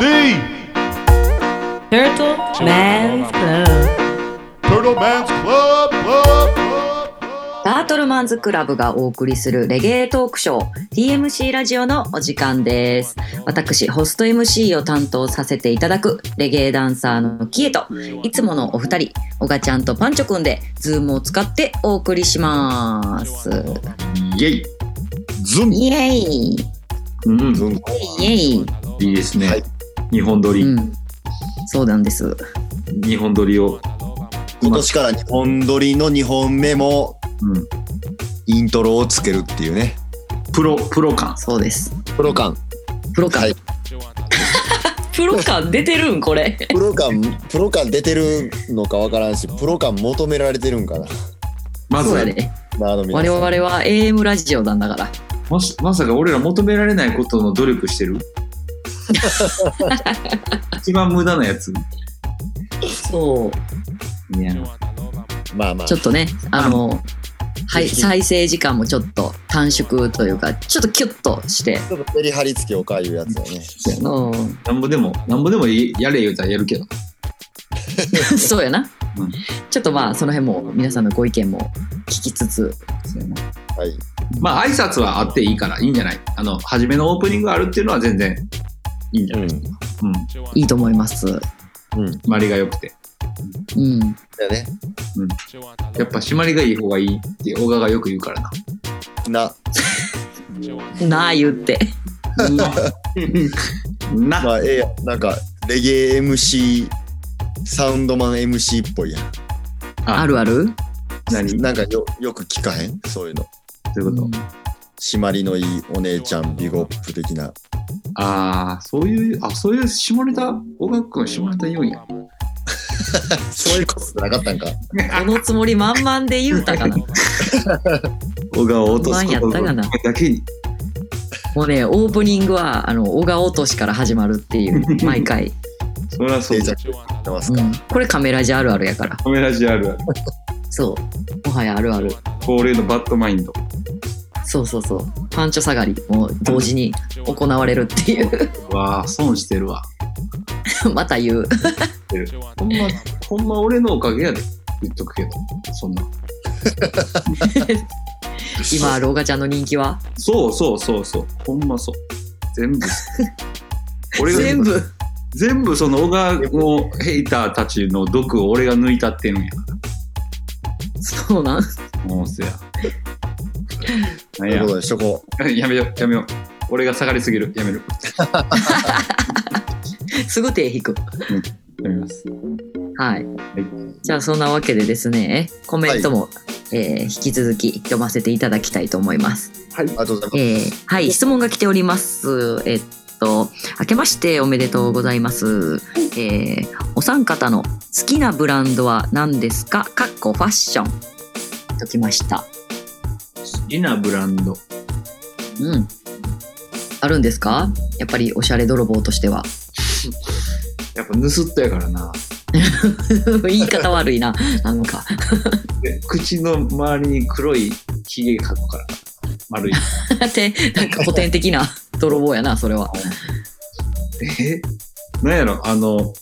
Turtle Man's Club Turtle Man's Club, Club, Club. Turtle Man's Club がお送りするレゲエトークショー TMC ラジオのお時間です。私、ホスト MC を担当させていただくレゲエダンサーのキエと、いつものお二人、オガちゃんとパンチョくんで、ズームを使ってお送りします。イェイズン。イエイうん、ズン。イエイいいですね。はい日本撮り、うん。そうなんです。日本撮りを。今年から日本撮りの2本目もうん、イントロをつけるっていうね。プロ、プロ感。そうです。プロ感。プロ感。はい プロ感出てるんこれ。プロ感、プロ感出てるのかわからんし、プロ感求められてるんかな。まずそうやで。なあの皆我々は AM ラジオなんだから。ましまさか俺ら求められないことの努力してる？一番無駄なやつ。そう。いや、まあまあちょ。っとね、あの、はい、再生時間もちょっと短縮というか、ちょっとキュッとして、ちょっとメリハリつけようかいうやつだよね。うん、なんぼでも、なんぼでもいやれ言うたらやるけど。そうやな、うんちょっとまあ、その辺も皆さんのご意見も聞きつつ、はい。まあ、挨拶はあっていいからいいんじゃない？あの、初めのオープニングがあるっていうのは全然いいんじゃない？うん。いいと思います。うん。締まりが良くて。うん。だよね。やっぱ締まりがいい方がいいって小川がよく言うからな。な。なあ言って。な。まあ、ええやん。なんか、レゲエ MC、サウンドマン MC っぽいやん。あるある？何？どなんかよよく聞かへん？そういうの。ういうこと、締まりのいいお姉ちゃん、ビゴップ的な。ああ、そういう、あ、そういう下ネタ、小川君下ネタ言うんや。そういうことじゃなかったんか。このつもり満々で言うたかな。小川を落とす不安やったかなだけに。もうね、オープニングは、あの、小川落としから始まるっていう、毎回。そりゃそうだ。うん、これカメラジあるあるやから。カメラジあるある。そう。もはやあるある。恒例のバッドマインド。そうそうそう。パンチョ下がりも同時に行われるっていう。うわあ、損してるわ。また言う。ほんま、ほんま俺のおかげやで。言っとくけど。そんな。今あるオガちゃんの人気は？そうそうそうそう。ほんまそう。全部。俺が全部？全部その小川のヘイターたちの毒を俺が抜いたってんのや。そうなん？もうせや。ということでしとこ やめよう、やめよう。俺が下がりすぎる。やめる。すぐ手引く。やめます。はい。じゃあそんなわけでですね、コメントも、えー引き続き読ませていただきたいと思います。う。ありがとうございます。えーはい、質問が来ております。えっと、明けましておめでとうございます。えーお三方の好きなブランドは何ですか？かっこファッション。ときました。好きなブランド。うん。あるんですか？やっぱりおしゃれ泥棒としては。やっぱ盗ったやからな。言い方悪いな。なんか。で口の周りに黒いひげ描くから。丸い。っ て、なんか古典的な 泥棒やな、それは。え？なんやろ？あの、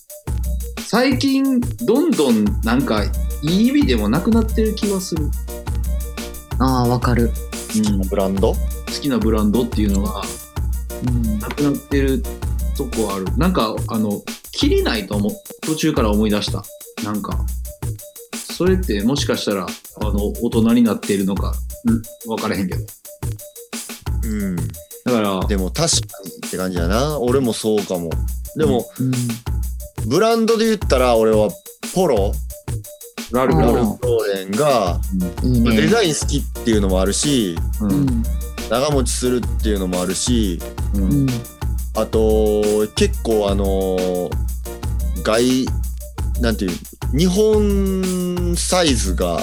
最近どんどんなんかいい意味でもなくなってる気がする。ああ、わかる。うん、ブランド？好きなブランドっていうのがうんなくなってるとこある。なんか、あの、切りないと思う。途中から思い出した。なんか、それってもしかしたら、あの、大人になっているのか、うん、分からへんけど。うん。だから、でも確かにって感じやな。俺もそうかも。でも、うん。ブランドで言ったら俺はポロ、ラルフローレンがいいね。デザイン好きっていうのもあるし、う。うんん。長持ちするっていうのもあるし、う。うんん。あと、結構あの外、なんていう、日本サイズが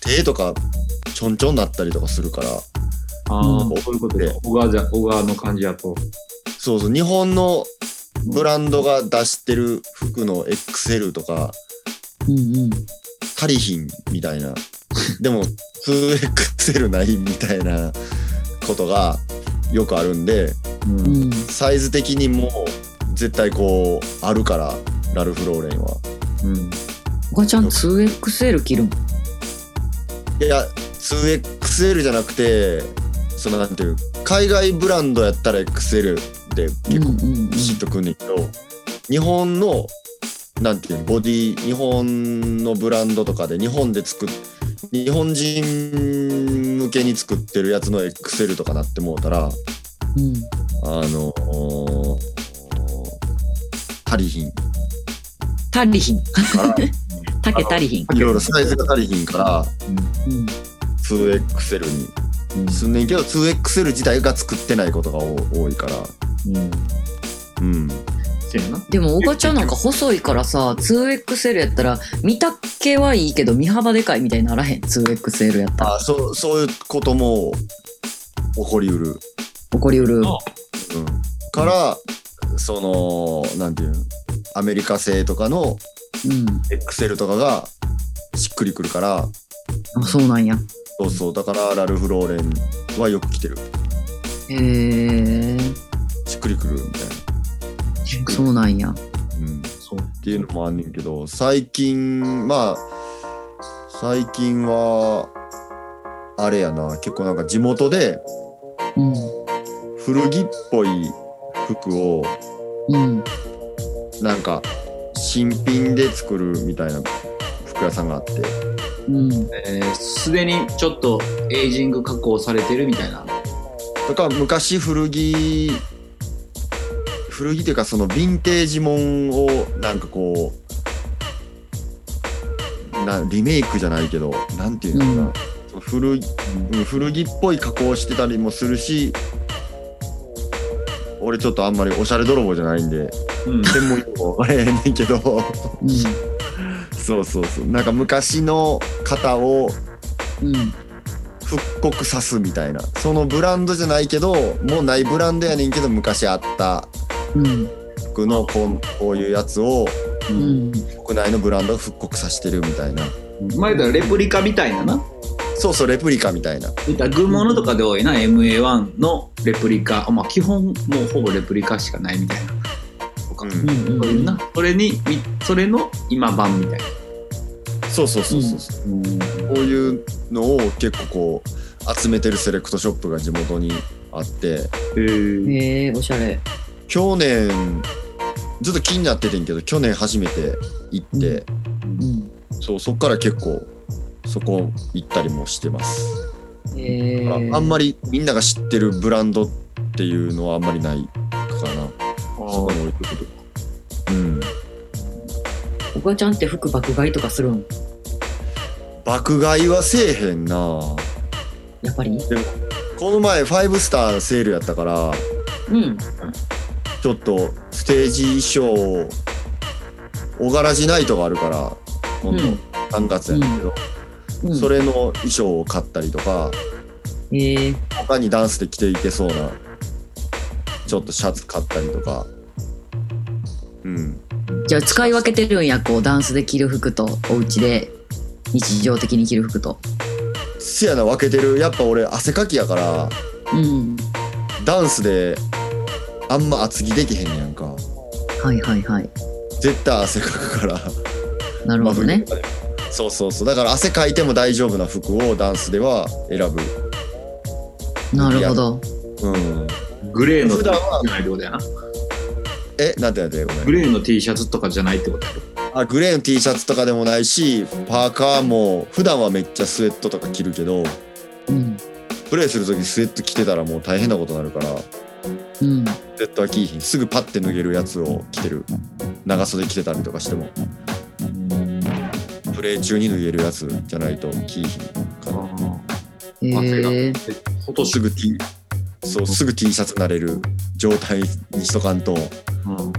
手とかちょんちょんなったりとかするから、ああ、うんそういうことで。小川じゃ、小川の感じやと。そうそう、日本のブランドが出してる服の XL とか、うんうん。足りひんみたいな。でも 2XL ないみたいなことがよくあるんで、うんうんサイズ的にも絶対こうあるからラルフ・ローレンはうんおばちゃん 2XL 着るんいや 2XL じゃなくてそのなんていう海外ブランドやったら XL で結構うんうんうんビシッとくんねんけど、日本のなんていうのボディ日本のブランドとかで日本で作っ日本人向けに作ってるやつの XL とかなってもうたらうん。あのー足りひん。足りひん。から 丈足りひん。いろいろサイズが足りひんからうん。2XL に。すんねんけど 2XL 自体が作ってないことが多多いから。うん。うんせやな。でもおばちゃんなんか細いからさ 2XL やったら見たけはいいけど身幅でかいみたいにならへん？2XL やったら。あそうそういうことも起こりうる、起こりうる。あ。うん、からそのなんていうの？アメリカ製とかのうん。XL とかがしっくりくるから。あそうなんや。そうそう。だからラルフ・ローレンはよく着てる。へえしっくりくるみたいな、そうなんや。うん、そうっていうのもあんねんけど最近まあ最近はあれやな結構なんか地元でうん古着っぽい服をうんなんか新品で作るみたいな服屋さんがあって。うん。えーすでにちょっとエイジング加工されてるみたいな。だから昔古着古着っていうかそのヴィンテージもんをなんかこうなリメイクじゃないけどなんていうのかな、うん。古古着っぽい加工してたりもするし俺ちょっとあんまりおしゃれ泥棒じゃないんでうん。専門用語あれやねんけど。うん。そうそうそう。なんか昔の型をうん。復刻さすみたいな。そのブランドじゃないけどもうないブランドやねんけど昔あったうん。服のこうこういうやつをうん国内のブランドが復刻させてるみたいな。前だレプリカみたいなな？そうそうレプリカみたいな。言ったら軍物とかで多いな MA1 のレプリカ。まあ基本もうほぼレプリカしかないみたいな。とか、うん。うんそういうな。それにみそれの今版みたいな。そうそうそうそうそう、うん。こういうのを結構こう集めてるセレクトショップが地元にあって。へえおしゃれ去年ずっと気になっててんけど去年初めて行って、うんそうそっから結構そこ行ったりもしてます、へえああんまりみんなが知ってるブランドっていうのはあんまりないかな。そこに置いてくるうん。おばちゃんって服爆買いとかするん？爆買いはせえへんな。やっぱり？この前5スターセールやったからうんちょっとステージ衣装小柄じナイトがあるから今度うん3月やねんけど、うん。それの衣装を買ったりとかへえ他にダンスで着ていけそうなちょっとシャツ買ったりとか。うん。じゃあ使い分けてるんやこうダンスで着る服とお家で日常的に着る服と。せやな分けてる。やっぱ俺汗かきやからうん。ダンスであんま厚着できへんねやんか。はいはいはい。絶対汗かくから。なるほどね。そうそうそう。だから汗かいても大丈夫な服をダンスでは選ぶ。なるほど。うん。グレーの普段は。じゃないってことやな。え？なんてなんてごめん。グレーの T シャツとかじゃないってことあグレーの T シャツとかでもないしパーカーも普段はめっちゃスウェットとか着るけどうん。プレイする時スウェット着てたらもう大変なことになるからうん。スウェットは着いひんすぐパッて脱げるやつを着てる。長袖着てたりとかしても。プレイ中に脱げるやつじゃないと着いひんかなへえほとすぐ T そうすぐ T シャツなれる状態にしとかんとうん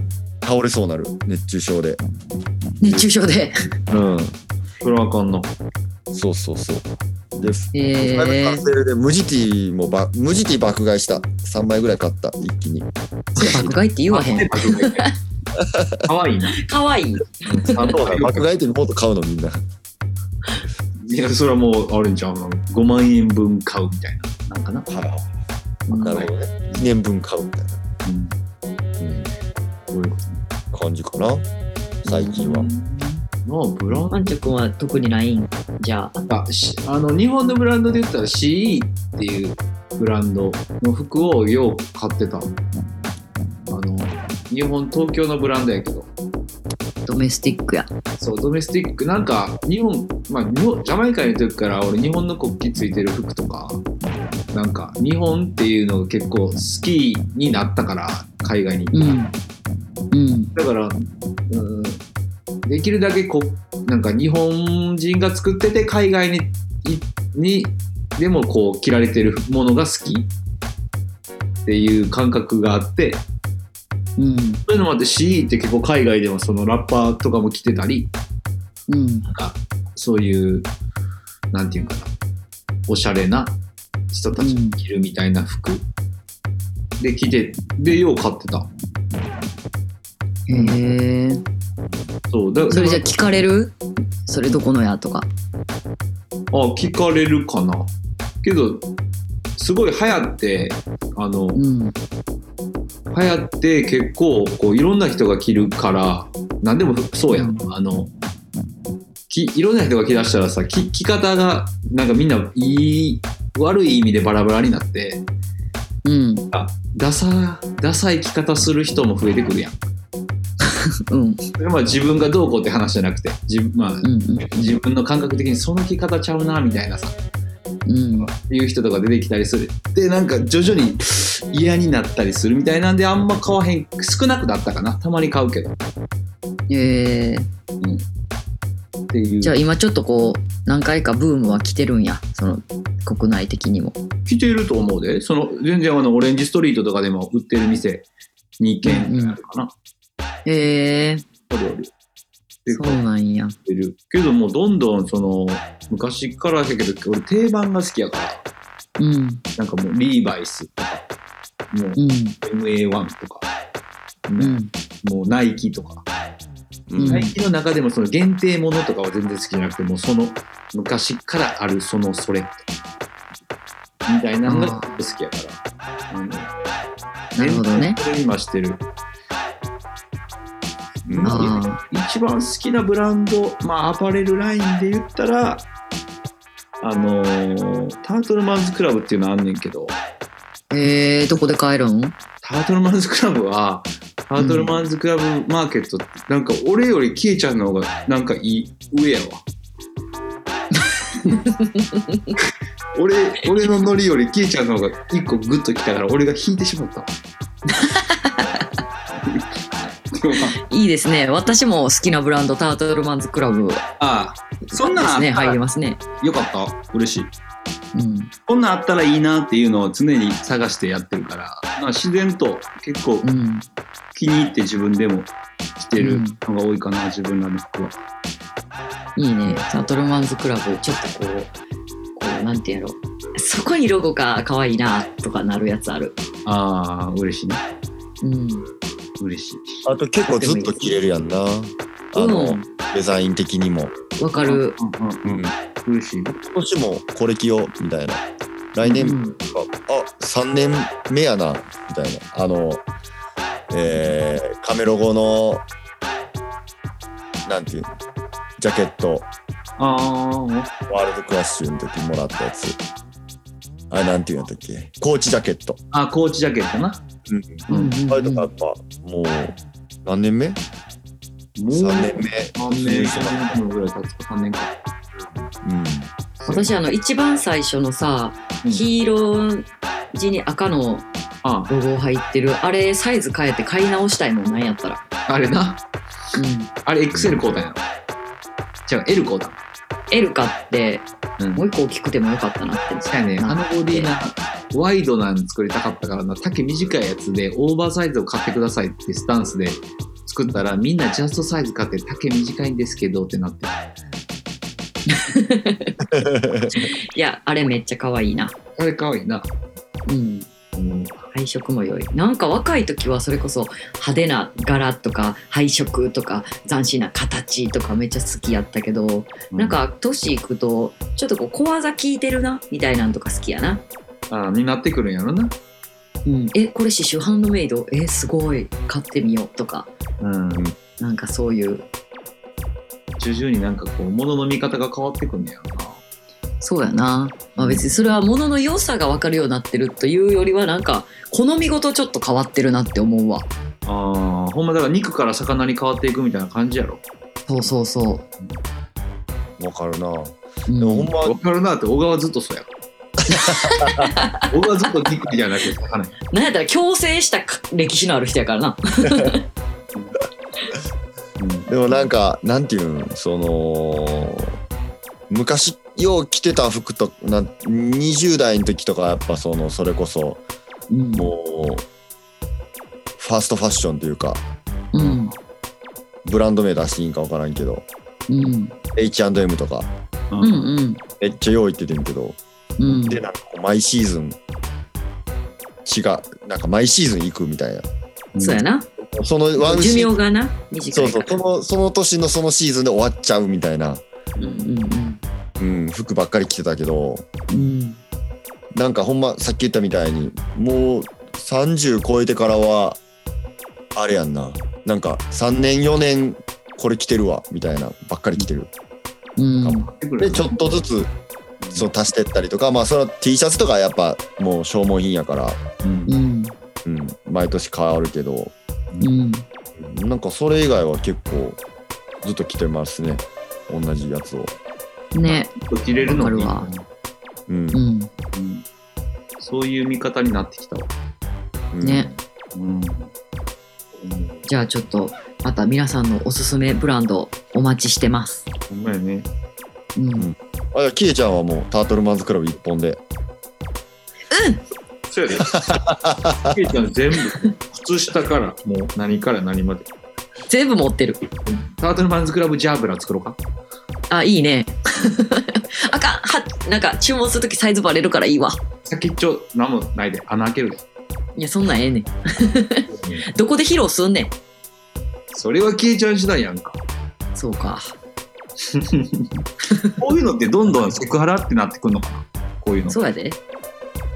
倒れそうなる。熱中症で。熱中症で。うん。それはあかんな。そうそうそうです。えー、完成で無事ティもば無事ティ爆買いした。3枚ぐらい買った一気に。爆買いって言わへん。かわい いな。かわいい。爆買いってもっと買うのみんな。いやそれはもうあるんちゃう五5万円分買うみたいななんかな、はい、なるほどね2年分買うみたいなうん、うん、こういう、感じかな最近は。まあブランパンチョ君は特にないんじゃあ。ドあしあの日本のブランドで言ったら CE っていうブランドの服をよう買ってたあの日本東京のブランドやけどドメスティックや。そうドメスティックなんか日本まあ日本ジャマイカにいる時から俺日本の国旗ついてる服とかなんか日本っていうのが結構好きになったから海外に行ったらうん。うん。だから、うん、できるだけこなんか日本人が作ってて海外にいにでもこう着られてるものが好きっていう感覚があってうん。そういうのもあって CE って結構海外でもそのラッパーとかも着てたりうん。なんかそういうなんていうかなおしゃれな人たちが着るみたいな服、で着てでよう買ってたへえ。そうだそれじゃだ聞かれる？それどこのやとか。あ聞かれるかなけどすごい流行ってあのうん。流行って結構こういろんな人が着るから何でもそうやん、うあのきいろんな人が着だしたらさ着着方がなんかみんないい悪い意味でバラバラになってうん。あダサダサい着方する人も増えてくるやんうん。それはまあ自分がどうこうって話じゃなくて自分,、まあうん。うん。自分の感覚的にその着方ちゃうなみたいなさうん。いう人とか出てきたりするでなんか徐々に嫌になったりするみたいなんであんま買わへん少なくなったかなたまに買うけどっええ。ていうじゃあ今ちょっとこう何回かブームは来てるんやその国内的にも来てると思うでその全然あのオレンジストリートとかでも売ってる店2軒あるかな、へえあるあるでそうなんや。けどもうどんどんその昔からやけど俺定番が好きやから。うん。なんかもうリーバイスとかもううん。MA1 とか、うん。もうナイキとか。うん。ナイキの中でもその限定ものとかは全然好きじゃなくてもうその昔からあるそのそれみたいなのが好きやから。あのなるほどね。年々増してる一番好きなブランドまあアパレルラインで言ったらあのータートルマンズクラブっていうのあんねんけど。えー、どこで買えるん？タートルマンズクラブはタートルマンズクラブマーケットってなんか俺よりキエちゃんの方がなんかいい上やわ。俺俺のノリよりキエちゃんの方が一個グッときたから俺が引いてしまった いいですね。私も好きなブランドタートルマンズクラブああそんなね。入りますね。よかった。嬉しい。うん。こんなんあったらいいなっていうのを常に探してやってるからなんか自然と結構うん。気に入って自分でも着てるのが多いかな、自分らの服は。いいね。タートルマンズクラブちょっとこうこうなんてやろ。そこにロゴが可愛いなとかなるやつある。ああ嬉しいね。うん嬉しい。あと結構ずっと着れるやんな。あの、うんデザイン的にも。わかるうんうんうん。嬉しい。今年もこれ着ようみたいな。来年、うんあ、3年目やな、みたいな。あの、えー、カメロゴの、なんていうの、ジャケット、ああワールドクラッシュの時もらったやつ。あれなんていうんやったっけ？コーチジャケット。あコーチジャケットな。うん。うんあれとかやっぱ、もう、何年目？も ?3 年目。3年3年ぐらい経つか3年か。うん。私あの一番最初のさ、うん黄色地に赤のあロゴ入ってるあれサイズ変えて買い直したいもんなんやったらあれな。うんあれ XL コーダやろ。じゃあ L コーダ。L 買ってうん。もう一個大きくてもよかったなって。そうやね、あのボディな、ワイドなん作りたかったからな、丈短いやつで、オーバーサイズを買ってくださいってスタンスで作ったら、みんなジャストサイズ買って、丈短いんですけどってなって。いやあれめっちゃ可愛いな。あれかわいいな。うんうん、配色も良い。なんか若い時はそれこそ派手な柄とか配色とか斬新な形とかめっちゃ好きやったけど、なん、か年いくとちょっとこう小技効いてるなみたいなんとか好きやな。あになってくるんやろな。うん、えこれ刺繍ハンドメイド？えすごい。買ってみようとか。うん。なんかそういう。徐々になんかこう、物の見方が変わってくんねやろな。そうやな、まあ、別にそれは物の良さが分かるようになってるというよりはなんか好みごとちょっと変わってるなって思うわああ、ほんまだから肉から魚に変わっていくみたいな感じやろ。そうそうそわかるな。う、うんでもほんま、わかるなって、小川ずっとそうやろ。小川ずっと肉じゃなくて魚や。なんやったら強制した歴史のある人やからな うん。でもなんか、なんていうん、その、昔よう着てた服とな20代の時とかやっぱそのそれこそうん。もうファーストファッションというかうん。ブランド名出していいんか分からんけどうん。H&M とかうんうん。めっちゃ用意っててんけどうん。でなんか毎シーズン違うなんか毎シーズン行くみたいな。そうやな。そのワン寿シーズン命がな短そういから。そうそのその年のそのシーズンで終わっちゃうみたいな、うんうんうん、服ばっかり着てたけどうんなんかほんまさっき言ったみたいにもう30超えてからはあれやんな。なんか3年4年これ着てるわみたいなばっかり着てる。うん。でちょっとずつそう足してったりとかまあその T シャツとかはやっぱもう消耗品やから、うんうん。うん、毎年変わるけどうん。なんかそれ以外は結構ずっと着てますね。同じやつを、ね。着れるの？にうん。うん。うん。そういう見方になってきたわ。うん。ね。うん。じゃあちょっとまた皆さんのおすすめブランドお待ちしてます。ほんまやね。うん。あじゃあキエちゃんはもうタートルマンズクラブ一本で。そうやで。ケイちゃん全部、靴下からもう何から何まで。全部持ってる。タートルマンズクラブジャーブラ作ろうか。あいいね。あかん。はなんか注文するときサイズバレるからいいわ。先っちょ何もないで。穴開けるで。いやそんなんええねん。どこで披露すんねん。それはケイちゃん次第やんか。そうか。こういうのってどんどんセクハラってなってくんのかな？こういうの。そうやで。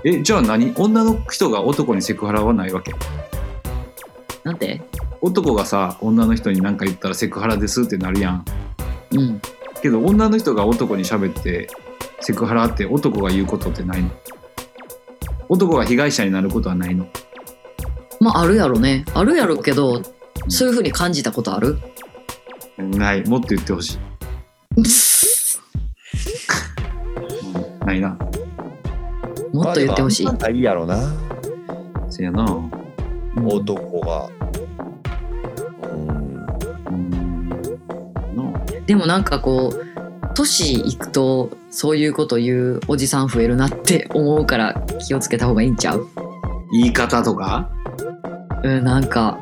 え、じゃあ何？女の人が男にセクハラはないわけ？なんて？男がさ、女の人に何か言ったらセクハラですってなるやん。うんけど女の人が男に喋ってセクハラって男が言うことってないの？男が被害者になることはないの？まああるやろね。あるやろけどそういうふうに感じたことある？ない。もっと言ってほしい。う んないな。もっと言ってほしい。まあでもあんまないやろな。せやな。男がでもなんかこう年いくとそういうこと言うおじさん増えるなって思うから気をつけた方がいいんちゃう？言い方とか？うんなんか。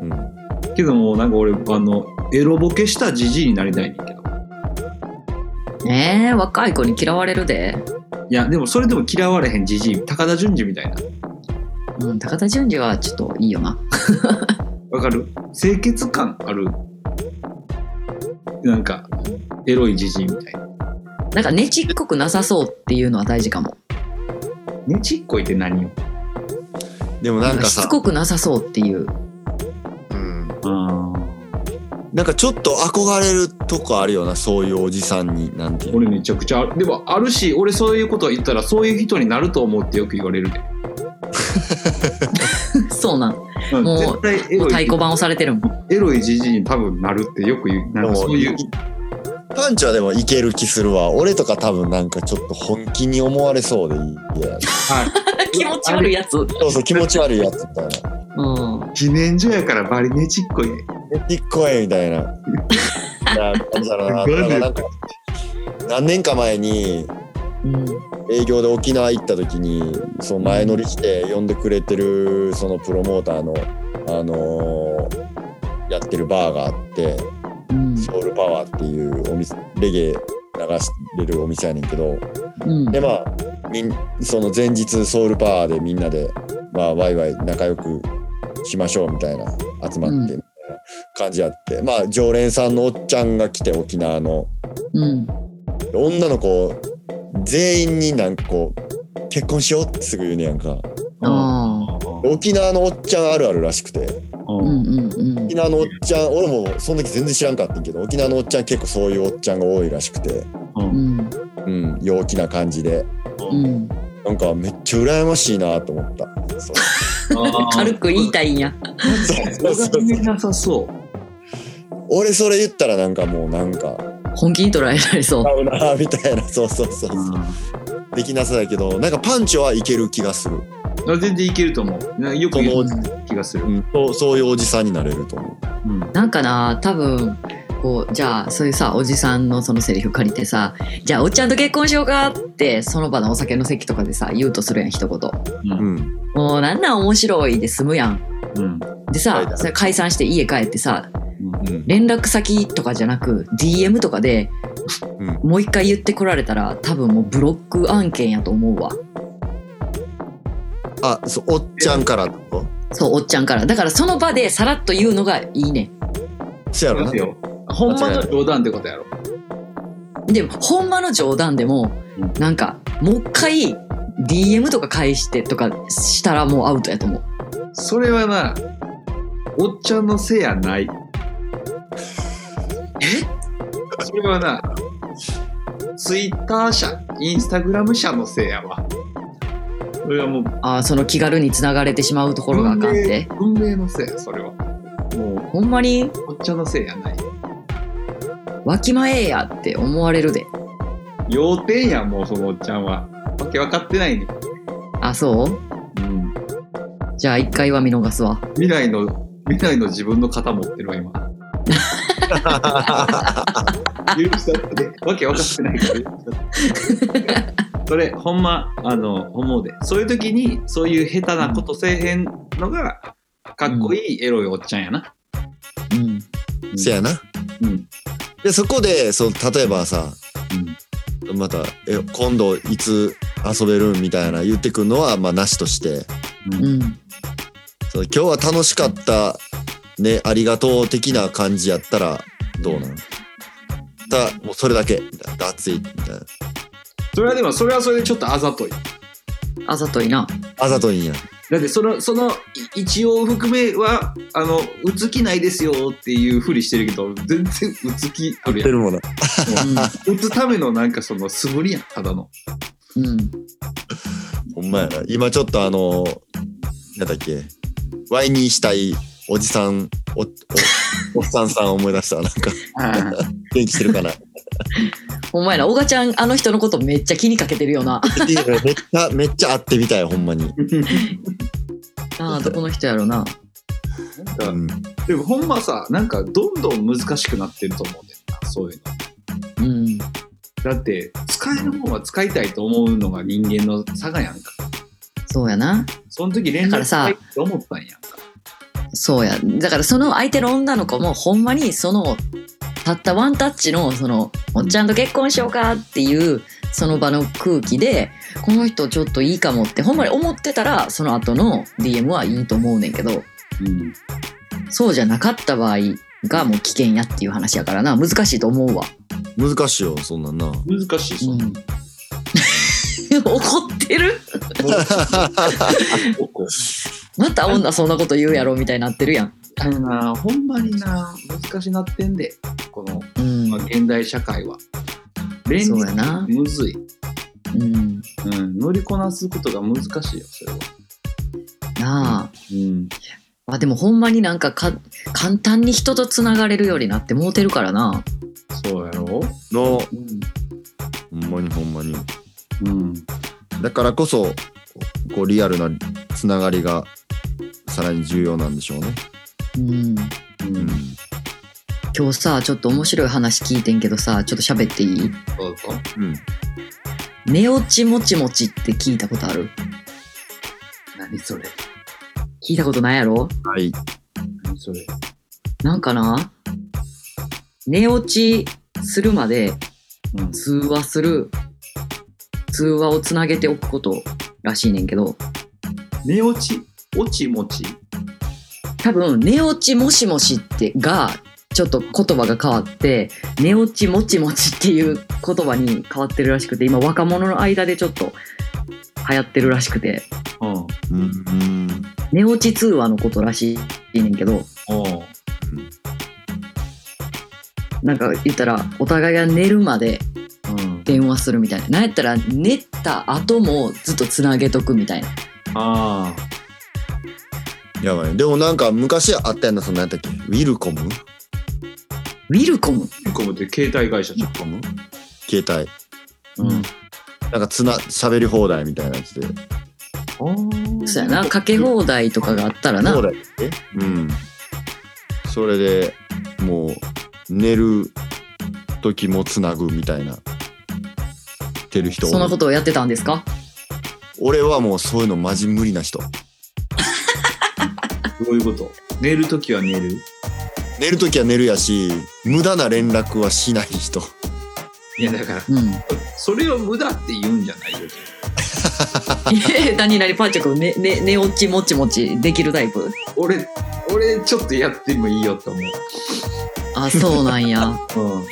うん。けどもなんか俺、あの、エロボケしたじじいになりたいねんけど。えー、若い子に嫌われるで。いや、でもそれでも嫌われへんじじい、高田純次みたいな。うん高田純次はちょっといいよなわかる？清潔感ある。なんか、エロいじじいみたいな。なんかねちっこくなさそうっていうのは大事かもねちっこいって何よ？でもなんかさしつこくなさそうっていううんあなんかちょっと憧れるとこあるよなそういうおじさんになんていうの俺めちゃくちゃある。でもあるし、俺そういうことを言ったらそういう人になると思うってよく言われるで。そうなんうん。もう絶対エロい。もう太鼓判押されてるもん。エロいじじいに多分なるってよく言う。なんかそういう。パンチはでもいける気するわ。俺とか多分なんかちょっと本気に思われそうでいいや。はい。気持ち悪いやつ。そうそう気持ち悪いやつみたいなうん。自然所やからバリねちっこい。ね。ちっこいみたいな。な感じだろうなだからなんか何年か前にうん営業で沖縄行った時にその前乗りして呼んでくれてるそのプロモーターの、あのーやってるバーがあってうん。ソウルパワーっていうお店レゲエ流しれるお店やねんけどうん。でまあみんその前日ソウルパワーでみんなでまあワイワイ仲良くしましょうみたいな集まってうん。みたいな感じやって、まあ常連さんのおっちゃんが来て沖縄の。うん。女の子全員になんかこう結婚しようってすぐ言うねやんか。沖縄のおっちゃんあるあるらしくて。うんうんうんうん。沖縄のおっちゃん俺もその時全然知らんかったんけど沖縄のおっちゃん結構そういうおっちゃんが多いらしくて。ううん。んうん陽気な感じで。うん。なんかめっちゃ羨ましいなと思った。そう。軽く言いたいんや。そうそうそういなさそう。俺それ言ったらなんかもうなんか本気に捉えられそう。なみたいな。そうそうそうできなさだけどなんかパンチはいける気がする、あ全然いけると思う。なよく言う気がする。うん、そうそういうおじさんになれると思う。うんなんかな多分こうじゃあそういうさおじさんのそのセリフ借りてさじゃあおっちゃんと結婚しようかってその場のお酒の席とかでさ言うとするやん一言。うん。もうなんなん面白いで済むやん。うん。でさはいそれ解散して家帰ってさうん連絡先とかじゃなく DM とかでうん。もう一回言ってこられたら多分もうブロック案件やと思うわ。あそうおっちゃんからそうおっちゃんから。だからその場でさらっと言うのがいいねとそやろな。ほんまの冗談ってことやろ。でもほんまの冗談でもうんなんかもう一回 DM とか返してとかしたらもうアウトやと思うそれはな、おっちゃんのせいやない。え？それはな、ツイッター社、インスタグラム社のせいやわ。それはもうあーその気軽に繋がれてしまうところがあかんって運命のせいや、それは。もほんまに？う、おっちゃんのせいやない。わきまえやって思われるで要点やん、もうそのおっちゃんは。わけ分かってないね。あそう？うん。じゃあ一回は見逃すわ未来の、未来の自分の型持ってるわ、今。許したって、わけ分かってないから許したって。それ、ほんま、あの、思うで。そういう時に、そういう下手なことせえへんのが、かっこいいエロいおっちゃんやな。うんせやなうん。でそこでそう例えばさうん。またえ今度いつ遊べるみたいな言ってくるのはまあなしとして。うん。そう今日は楽しかったねありがとう的な感じやったらどうなのたもうそれだけ。熱いみたいな。それはでも、それはそれでちょっとあざとい。あざといな。あざといんやだってそのそのい一応含めはあのうつきないですよっていうふりしてるけど全然うつきあるやん。もの。打つためのなんかその素振りやんただの。うん。うんほんまやな。今ちょっとあのなんだっけ。ワイにしたいおじさんおおおっさんさん思い出したなんか。元気してるかな お前らおがちゃんあの人のことめっちゃ気にかけてるよな。めっちゃめっちゃ会ってみたいほんまに、ああどこの人やろな。うん、でもほんまさなんかどんどん難しくなってると思うんだよなそういうの。うん。だって使えるもんは使いたいと思うのが人間の差がやんか。そうやな。その時連絡だからさしたいって思ったんやんか。そうや。だからその相手の女の子もほんまにそのたったワンタッチのそのおっちゃんと結婚しようかっていうその場の空気でこの人ちょっといいかもってほんまに思ってたらその後の DM はいいと思うねんけどうんそうじゃなかった場合がもう危険やっていう話やからな。難しいと思うわ、難しいよそんなんな。難しいそんな。うん、怒ってる？また女そんなこと言うやろみたいになってるやんあのなほんまにな難しなってんでこの、うん。まあ、現代社会は。連そうやな。むずい、うん。うん、乗りこなすことが難しいよそれは、なあ。うん、あでもほんまになんかか簡単に人とつながれるようになってもうてるからな。そうやろ？のうん、ほんまにほんまに。うん、だからこそこうリアルなつながりがさらに重要なんでしょうねうん。うん。うん今日さちょっと面白い話聞いてんけどさちょっと喋っていい？どうぞうん。寝落ちもちもちって聞いたことある？何それ。聞いたことないやろ？はい。何それ？なんかな？寝落ちするまでうん。通話する通話をつなげておくことらしいねんけど。寝落ち落ちもち？多分寝落ちもしもしってがちょっと言葉が変わって寝落ちもちもちっていう言葉に変わってるらしくて今若者の間でちょっと流行ってるらしくてうんうんうん寝落ち通話のことらしいねんけど、なんか言ったら、お互いが寝るまでうん。電話するみたいな。なんやったら寝た後もずっとつなげとくみたいな。あやばい。でもなんか昔あったやんな、その何やったっけ？ウィルコム？ウウィルコム？あ。コムって携帯会社じゃん。ィルコム？携帯。うん。なんかつな、喋り放題みたいなやつで。そうやな。かけ放題とかがあったらな放。題えうん。それでもう寝る時もつなぐみたいな。てる人そんなことをやってたんですか？俺はもうそういうのマジ無理な人。どういうこと？寝るときは寝る？寝る時は寝るやし、無駄な連絡はしない人。いやだから、うん。それを無駄って言うんじゃないよ。え、何々パンチョ君、ね、ね、寝落ちもちもちできるタイプ？俺、俺ちょっとやってもいいよって思う。あ、そうなんや。うん。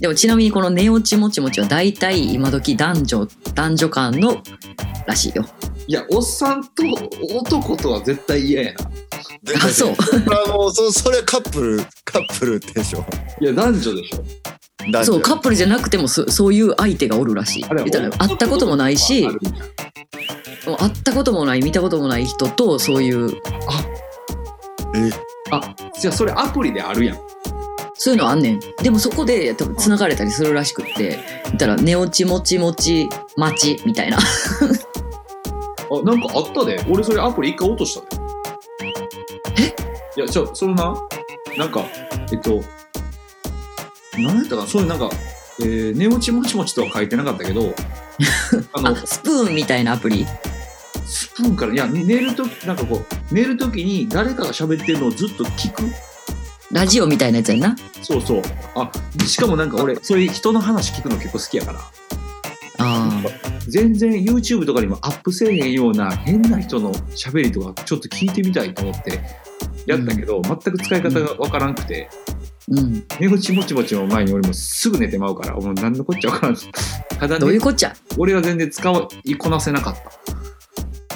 でもちなみにこの寝落ちもちもちは大体今時男女、男女間のらしいよ。いや、おっさんと男とは絶対嫌やな。あ、そう。あのそそれカップルカップルでしょいや、男女でしょ。そう、カップルじゃなくてもそそういう相手がおるらしい。会ったこともないし会ったこともない、見たこともない人とそういう、えあ、じゃあそれアプリであるやん。そういうのあんねん。でもそこで多分繋がれたりするらしくって、言ったら寝落ちもちもち待ちみたいな。あ、なんかあったで。俺それアプリ一回落としたで。え？いや、ちょ、そのな、なんか、えっと、何やったかな？そういうなんか、えー、寝落ちもちもちとは書いてなかったけど、あのあ、、スプーンみたいなアプリ？スプーンから、いや、寝るとき、なんかこう、寝るときに誰かが喋ってるのをずっと聞く？ラジオみたいなやつやんな？そうそう。あ、しかもなんか俺、そういう人の話聞くの結構好きやから、あ全然 YouTube とかにもアップせえへんような変な人の喋りとかちょっと聞いてみたいと思ってやったけど、全く使い方がわからんくて、あ。うん。寝落ちもちもちの前に俺もすぐ寝てまうから、もう何のこっちゃわからん。ただねどういう、こっちゃ？俺は全然使いこなせなかっ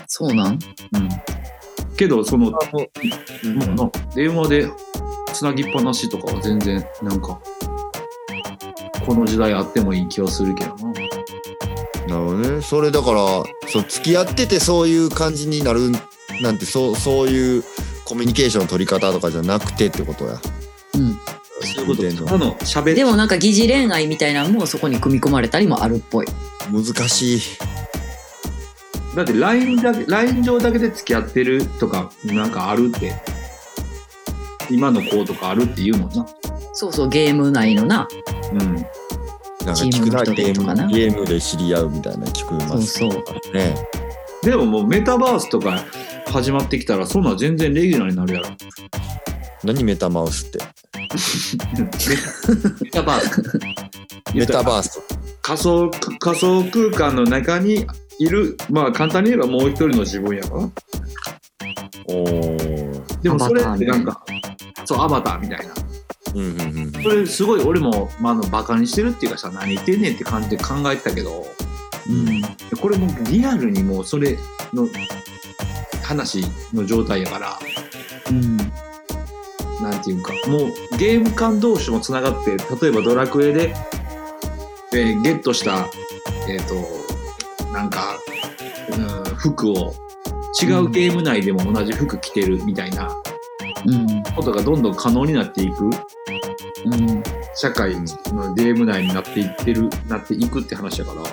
そうなん？た。うん。けど、その、うんもうな電話でつなぎっぱなしとかは全然なんかこの時代あってもいい気はするけどななるほどね。それだからそう付き合っててそういう感じになるなんてそうそういうコミュニケーションの取り方とかじゃなくてってことや。うん。そういうこと見てんのただの喋でもなんか疑似恋愛みたいなのもそこに組み込まれたりもあるっぽい。難しい。だって LINE だけ LINE 上だけで付き合ってるとかなんかあるって。今の子とかあるって言うもんな。そうそう、ゲーム内のな。うんなんか聞くなゲーとかな。ムゲームで知り合うみたいな聞くますそうそう。ね。でももうメタバースとか始まってきたらそんなん全然レギュラーになるやろ。何メタマウスって？メタバース。メタバース。仮想仮想空間の中にいるまあ簡単に言えばもう一人の自分やからおー。でもそれってなんかそうアバターみたいなうんうんうんそれすごい俺も、まあ、あのバカにしてるっていうかさ何言ってんねんって感じで考えてたけどうん。これもうリアルにもうそれの話の状態やからうん。なんていうかもうゲーム間同士もつながって例えばドラクエで、えーゲットしたえっ、となんか、うん、服を違うゲーム内でも同じ服着てるみたいなうん。ことがどんどん可能になっていく。うん。社会のゲーム内になっていってるなっていくって話だから。も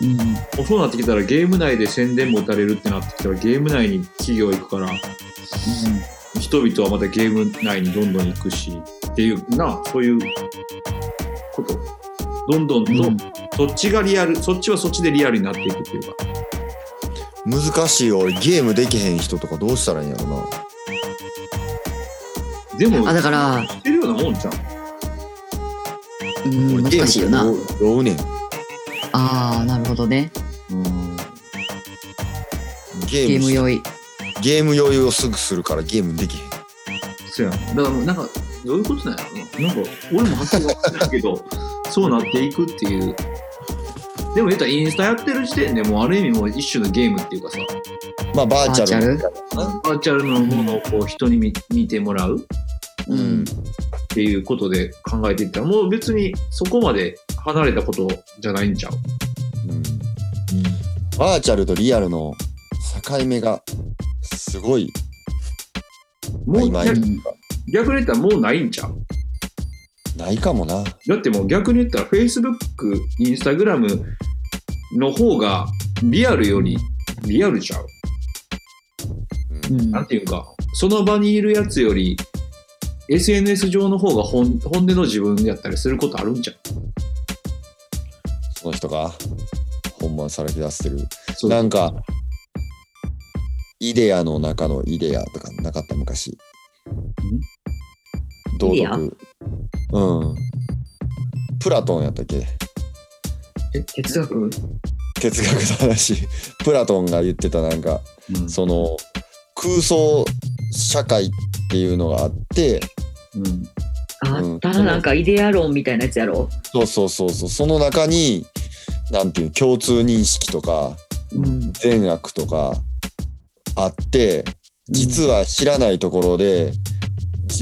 うん。うそうなってきたらゲーム内で宣伝も打たれるってなってきたらゲーム内に企業行くから人々はまたゲーム内にどんどん行くしっていうなそういうこと。どんどんと、うん。そっちがリアルそっちはそっちでリアルになっていくっていうか。難しいよ。俺ゲームできへん人とかどうしたらいいんやろなでもあ、だから、知ってるようなもんじゃんうん、難しいよな。どうねんああ、なるほどね。ゲームゲーム酔い。ゲーム余裕をすぐするからゲームできへん。そうやん。だからなんかどういうことなんやろな。なんか俺もはっきり分かんないけど そうなっていくっていう。でも言ったらインスタやってる時点でもうある意味もう一種のゲームっていうかさまあバーチャル。ババーチャルのものをこう人に見見てもらう？うん。っていうことで考えていった。らもう別にそこまで離れたことじゃないんちゃう？うん。バーチャルとリアルの境目がすごい。もう逆に言ったらもうないんちゃう？ないかもな。だってもう逆に言ったら Facebook、Instagram の方がリアルよりリアルちゃう？うんなんていうか、その場にいるやつより SNS 上の方が本本音の自分やったりすることあるんちゃうその人が本番さらけ出してる。なんか、イデアの中のイデアとかなかった昔。道イデア？徳。うん。プラトンやったっけ？哲学？哲学の話。プラトンが言ってたなんか、うんその空想社会っていうのがあって、うん。あったらなんかイデア論みたいなやつやろ。そうそうそうそう、その中に、なんていう共通認識とか、うん善悪とかあって実は知らないところで、じ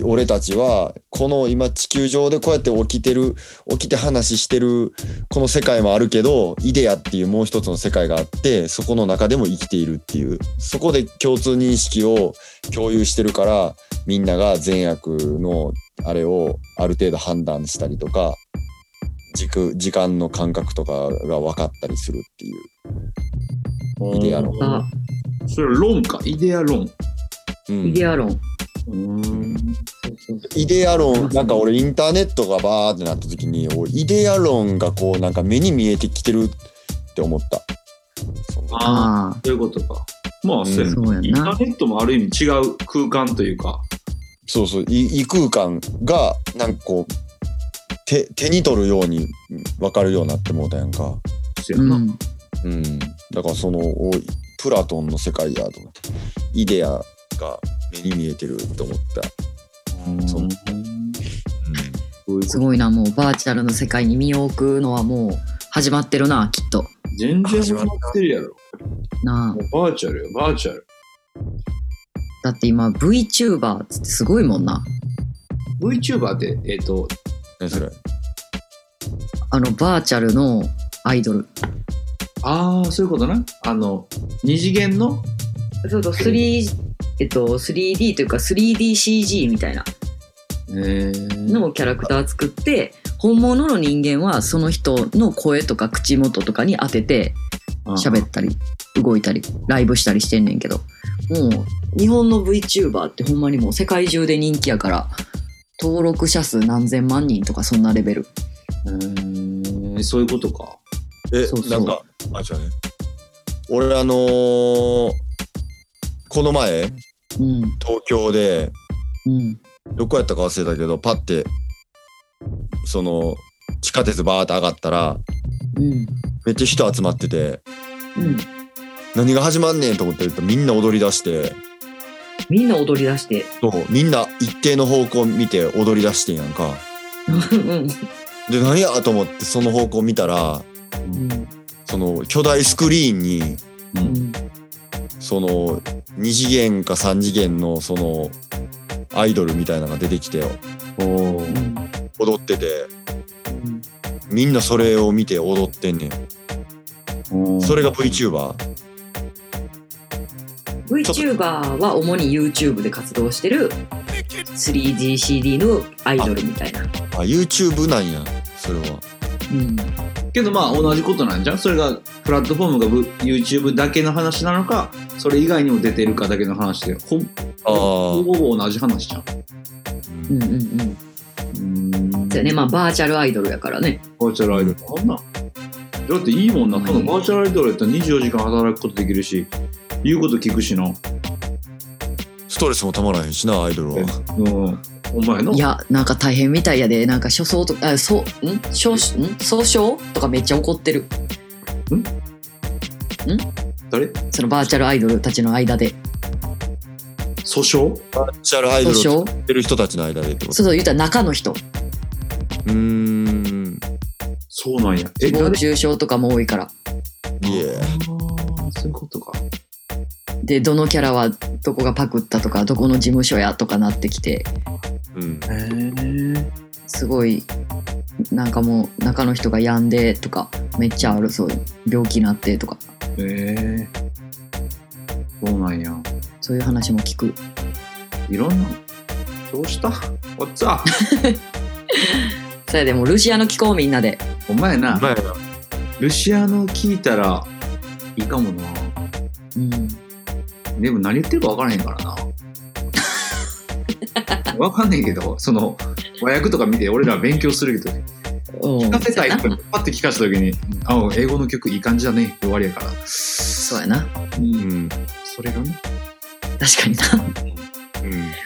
俺たちはこの今地球上でこうやって起きてる起きて話してるこの世界もあるけどイデアっていうもう一つの世界があってそこの中でも生きているっていう。そこで共通認識を共有してるからみんなが善悪のあれをある程度判断したりとか軸時間の感覚とかが分かったりするっていう。イデア論。あ。それ論か、イデア論。うん。イデア論うん。イデア論なんか俺インターネットがバーってなった時におイデア論がこうなんか目に見えてきてるって思った。ああ、あそういうことか。まあ、そうやあそうやインタなーネットもある意味違う空間というか、そうそうい異空間がなんかこう手手に取るように分かるようになってもうたやんか。そうやな。うんうん。だからそのおプラトンの世界やと思ってイデアが目に見えてると思った。そううんすごいなもうバーチャルの世界に身を置くのはもう始まってるなきっと全然始まってるやろ。なあバーチャルよ、バーチャル。だって今 VTuber っつってすごいもんな VTuber って、えっ、と、何それ？あのバーチャルのアイドルああ、そういうことな。あの、二次元の、そうそう 3, えっと 3D というか 3DCG みたいな。えー、のキャラクター作って本物の人間はその人の声とか口元とかに当てて喋ったり動いたりライブしたりしてんねんけど。もう日本の VTuber ってほんまにもう世界中で人気やから登録者数何千万人とかそんなレベル。うー。ん、そういうことか。えそうそう。なんかあじゃあね。俺あのーこの前うん。東京でうん。どこやったか忘れたけどパッてその地下鉄バーって上がったらうん。めっちゃ人集まっててうん。何が始まんねんと思ってるとみんな踊り出してみんな踊り出して？そうみんな一定の方向見て踊り出してんやんか。うん。で何やと思ってその方向見たらうん。その巨大スクリーンにうん。その2次元か3次元のそのアイドルみたいなのが出てきて踊ってて。うん。みんなそれを見て踊ってんねん。それが VTuber? VTuber は主に YouTube で活動してる 3DCD のアイドルみたいな。あ YouTube なんやそれは。うんけどまあ同じことなんじゃん？それがプラットフォームが YouTube だけの話なのかそれ以外にも出てるかだけの話でほあほぼ同じ話じゃん。うん。うんうん。うん。そうやね、まあバーチャルアイドルやからね。バーチャルアイドル。こんな。んだっていいもんな。このバーチャルアイドルやったら24時間働くことできるし言うこと聞くしな。ストレスもたまらへんしなアイドルは。うんお前の？いや、なんか大変みたいやで、なんか書相とか、あ、そう、ん？少子、ん？総称？とかめっちゃ怒ってる。誰？そのバーチャルアイドルたちの間で。訴訟バーチャルアイド訴訟ルを作ってる人たちの間でってこと？そうそう、言ったら中の人。うーん。そうなんや。え、誹謗誰中傷とかも多いから。いえ。そういうことか。でどのキャラはどこがパクったとかどこの事務所やとかなってきてうん。へえ。すごいなんかもう中の人が病んでとかめっちゃあるそう病気になってとかへえ。そうなんや。そういう話も聞くいろんな。どうした？おっつぁ。それでもルシアの聞こうみんなでお前な、まあ、ルシアの聞いたらいいかもな。うんでも何言ってるか分からへんからな。分かんねえけど、その和訳とか見て俺ら勉強するけど、うん聞かせたいそうやな人にパッて聞かせた時に、あ、英語の曲いい感じだねって終わりやから。そうやなう。うんん。それがね。確かにな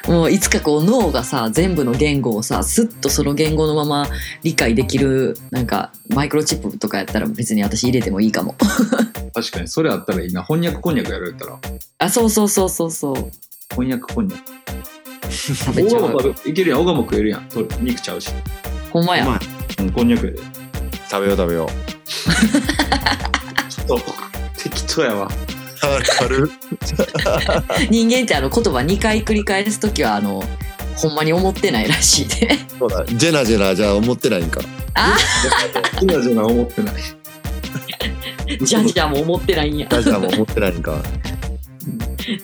うん。もういつかこう脳がさ全部の言語をさスッとその言語のまま理解できるなんかマイクロチップとかやったら別に私入れてもいいかも確かにそれあったらいいな。翻訳こんにゃくやるやったら。あそうそうそうそうそう翻訳こんにゃく。食べちゃういけるやん。大鴨食えるやん。と肉ちゃうし。ほんまやまあうん、こんにゃくやで。食べよう食べよう。ちょっと適当やわ。ある人間ってあの言葉2回繰り返す時はあのほんまに思ってないらしいでそうだ。ジェナジェナじゃあ思ってないんか。あ？じゃじゃな思ってない。じゃじゃも思ってないんやジャジャも思ってないんか。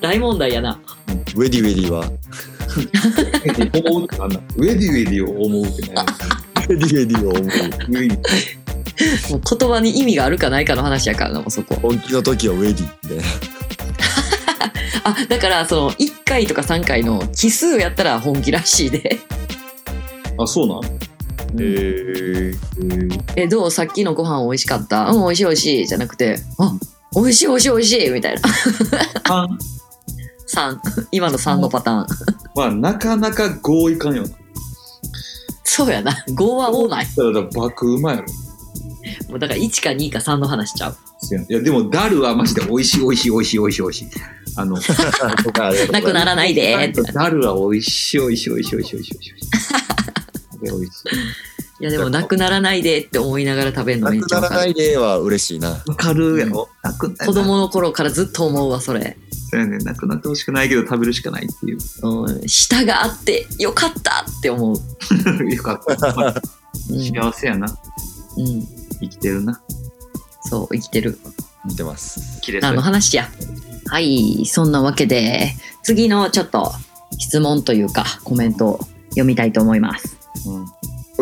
大問題やなウェディウェディは。思うってなんだウェディウェディを思うってね。ウェディウェディを思う。もう言葉に意味があるかないかの話やからなもう。そこ本気の時はウェディみたいな。あだからその1回とか3回の奇数やったら本気らしいで。あ、そうなん？へえ。えどう？さっきのご飯美味しかった？うん美味しい美味しい。じゃなくてあ美味しい美味しい美味しい。みたいな。あ3今の3のパターンまあ、なかなか合意かんよな。そうやな5は多ないだから爆うまいやろ。もうだから1か2か3の話しちゃういや、でも、ダルはマジで美味しい美味しい美味しい美味しい美味しい。あの、と かなくならないでーってダルは美味しい美味しい美味しい美味しい美味しい美味しい。しい。いやでもなくならないでって思いながら食べるのなめっちゃわかるくならないでは嬉しいな。わかるやろ。なくな子供の頃からずっと思うわそれ、そうやね。なくなってほしくないけど食べるしかないっていう。うん、舌があってよかったって思う、よかった。うん幸せやな。うん、生きてるな。そう生きてる見てます。綺麗何の話や？はいそんなわけで次のちょっと質問というかコメントを読みたいと思いますうん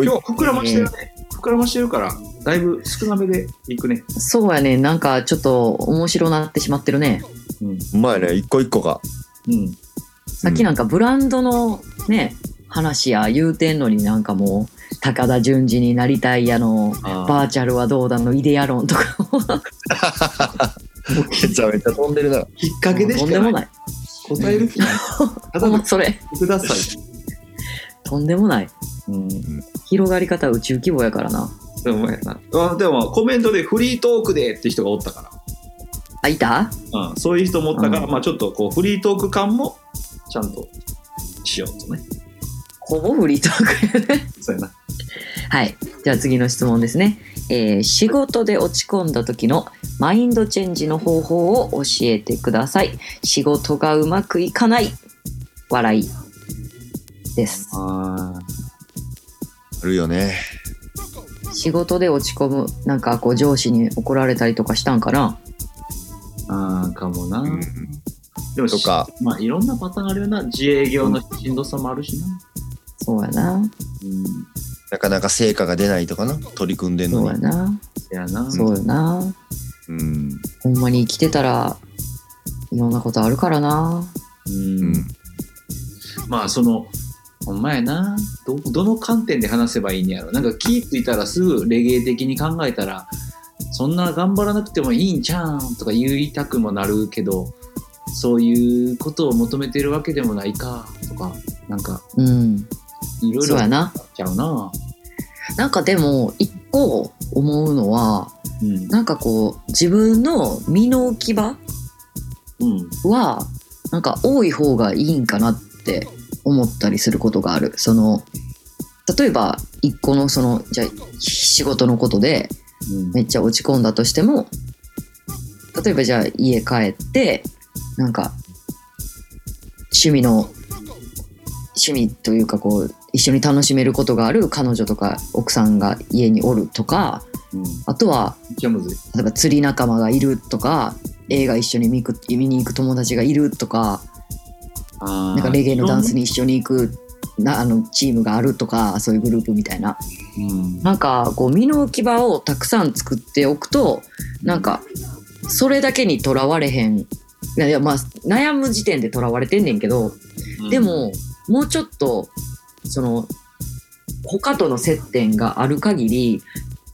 今日膨らましてるね。膨らましてるから、だいぶ少なめでいくね。そうやねなんかちょっと面白なってしまってるねうん。うまいね。一個一個が。うん。さっきなんかブランドのね話や言うてんのになんかもう高田純次になりたいやのあバーチャルはどうだのイデアロンとか めちゃめちゃ飛んでるな。きっかけでしかない。とんでもない答える気ない。たほんだまそれください。とんでもないうん。広がり方宇宙規模やからなでも、やなあでもコメントでフリートークでって人がおったかあいた？ら、うん、そういう人もおったから、うん。まあちょっとこうフリートーク感もちゃんとしようとね。ほぼフリートークやね。そうやな。はい。じゃあ次の質問ですね、えー仕事で落ち込んだ時のマインドチェンジの方法を教えてください。仕事がうまくいかない。笑い。です。ああるよね。仕事で落ち込む。なんかこう上司に怒られたりとかしたんかな？あーかもな。うん。でもとか、まあいろんなパターンあるよな。自営業のしんどさもあるしな。そうやなうん。なかなか成果が出ないとかな。取り組んでんそうのに。やなそやな。そうやなうん。ほんまに生きてたらいろんなことあるからなう。うんん。まあその、ほんまやなど。どの観点で話せばいいんやろ。なんか気ついたらすぐレゲエ的に考えたら、そんな頑張らなくてもいいんちゃうんとか言いたくもなるけど、そういうことを求めてるわけでもないかとか、なんかうんいろいろちゃうな。なんかでも一個思うのはうん。なんかこう自分の身の置き場うん。はなんか多い方がいいんかなって思ったりすることがあるその例えば一個のそのじゃあ仕事のことでめっちゃ落ち込んだとしても例えばじゃあ家帰ってなんか趣味の趣味というかこう一緒に楽しめることがある彼女とか奥さんが家におるとかうん。あとは。例えば釣り仲間がいるとか映画一緒に見く見に行く友達がいるとかあなんかレゲエのダンスに。に一緒に行くなあのチームがあるとかそういうグループみたいなうん。なんかこう身の置き場をたくさん作っておくとなんかそれだけにとらわれへんいやいやまあ悩む時点でとらわれてんねんけどで、ももうちょっとその他との接点がある限り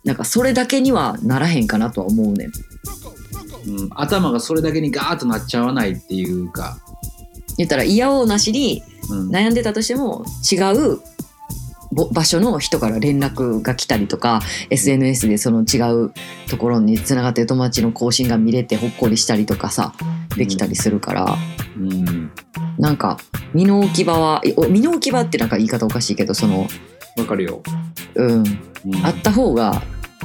なんかそれだけにはならへんかなとは思うねん。うん、頭がそれだけにガーッとなっちゃわないっていうか。言ったら嫌おうなしにうん。悩んでたとしても違うぼ場所の人から連絡が来たりとか SNS でその違うところにつながってる友達の更新が見れてほっこりしたりとかさできたりするから、うん。なんか身の置き場はお身の置き場ってなんか言い方おかしいけどそのわかるよ。うんうんあった方が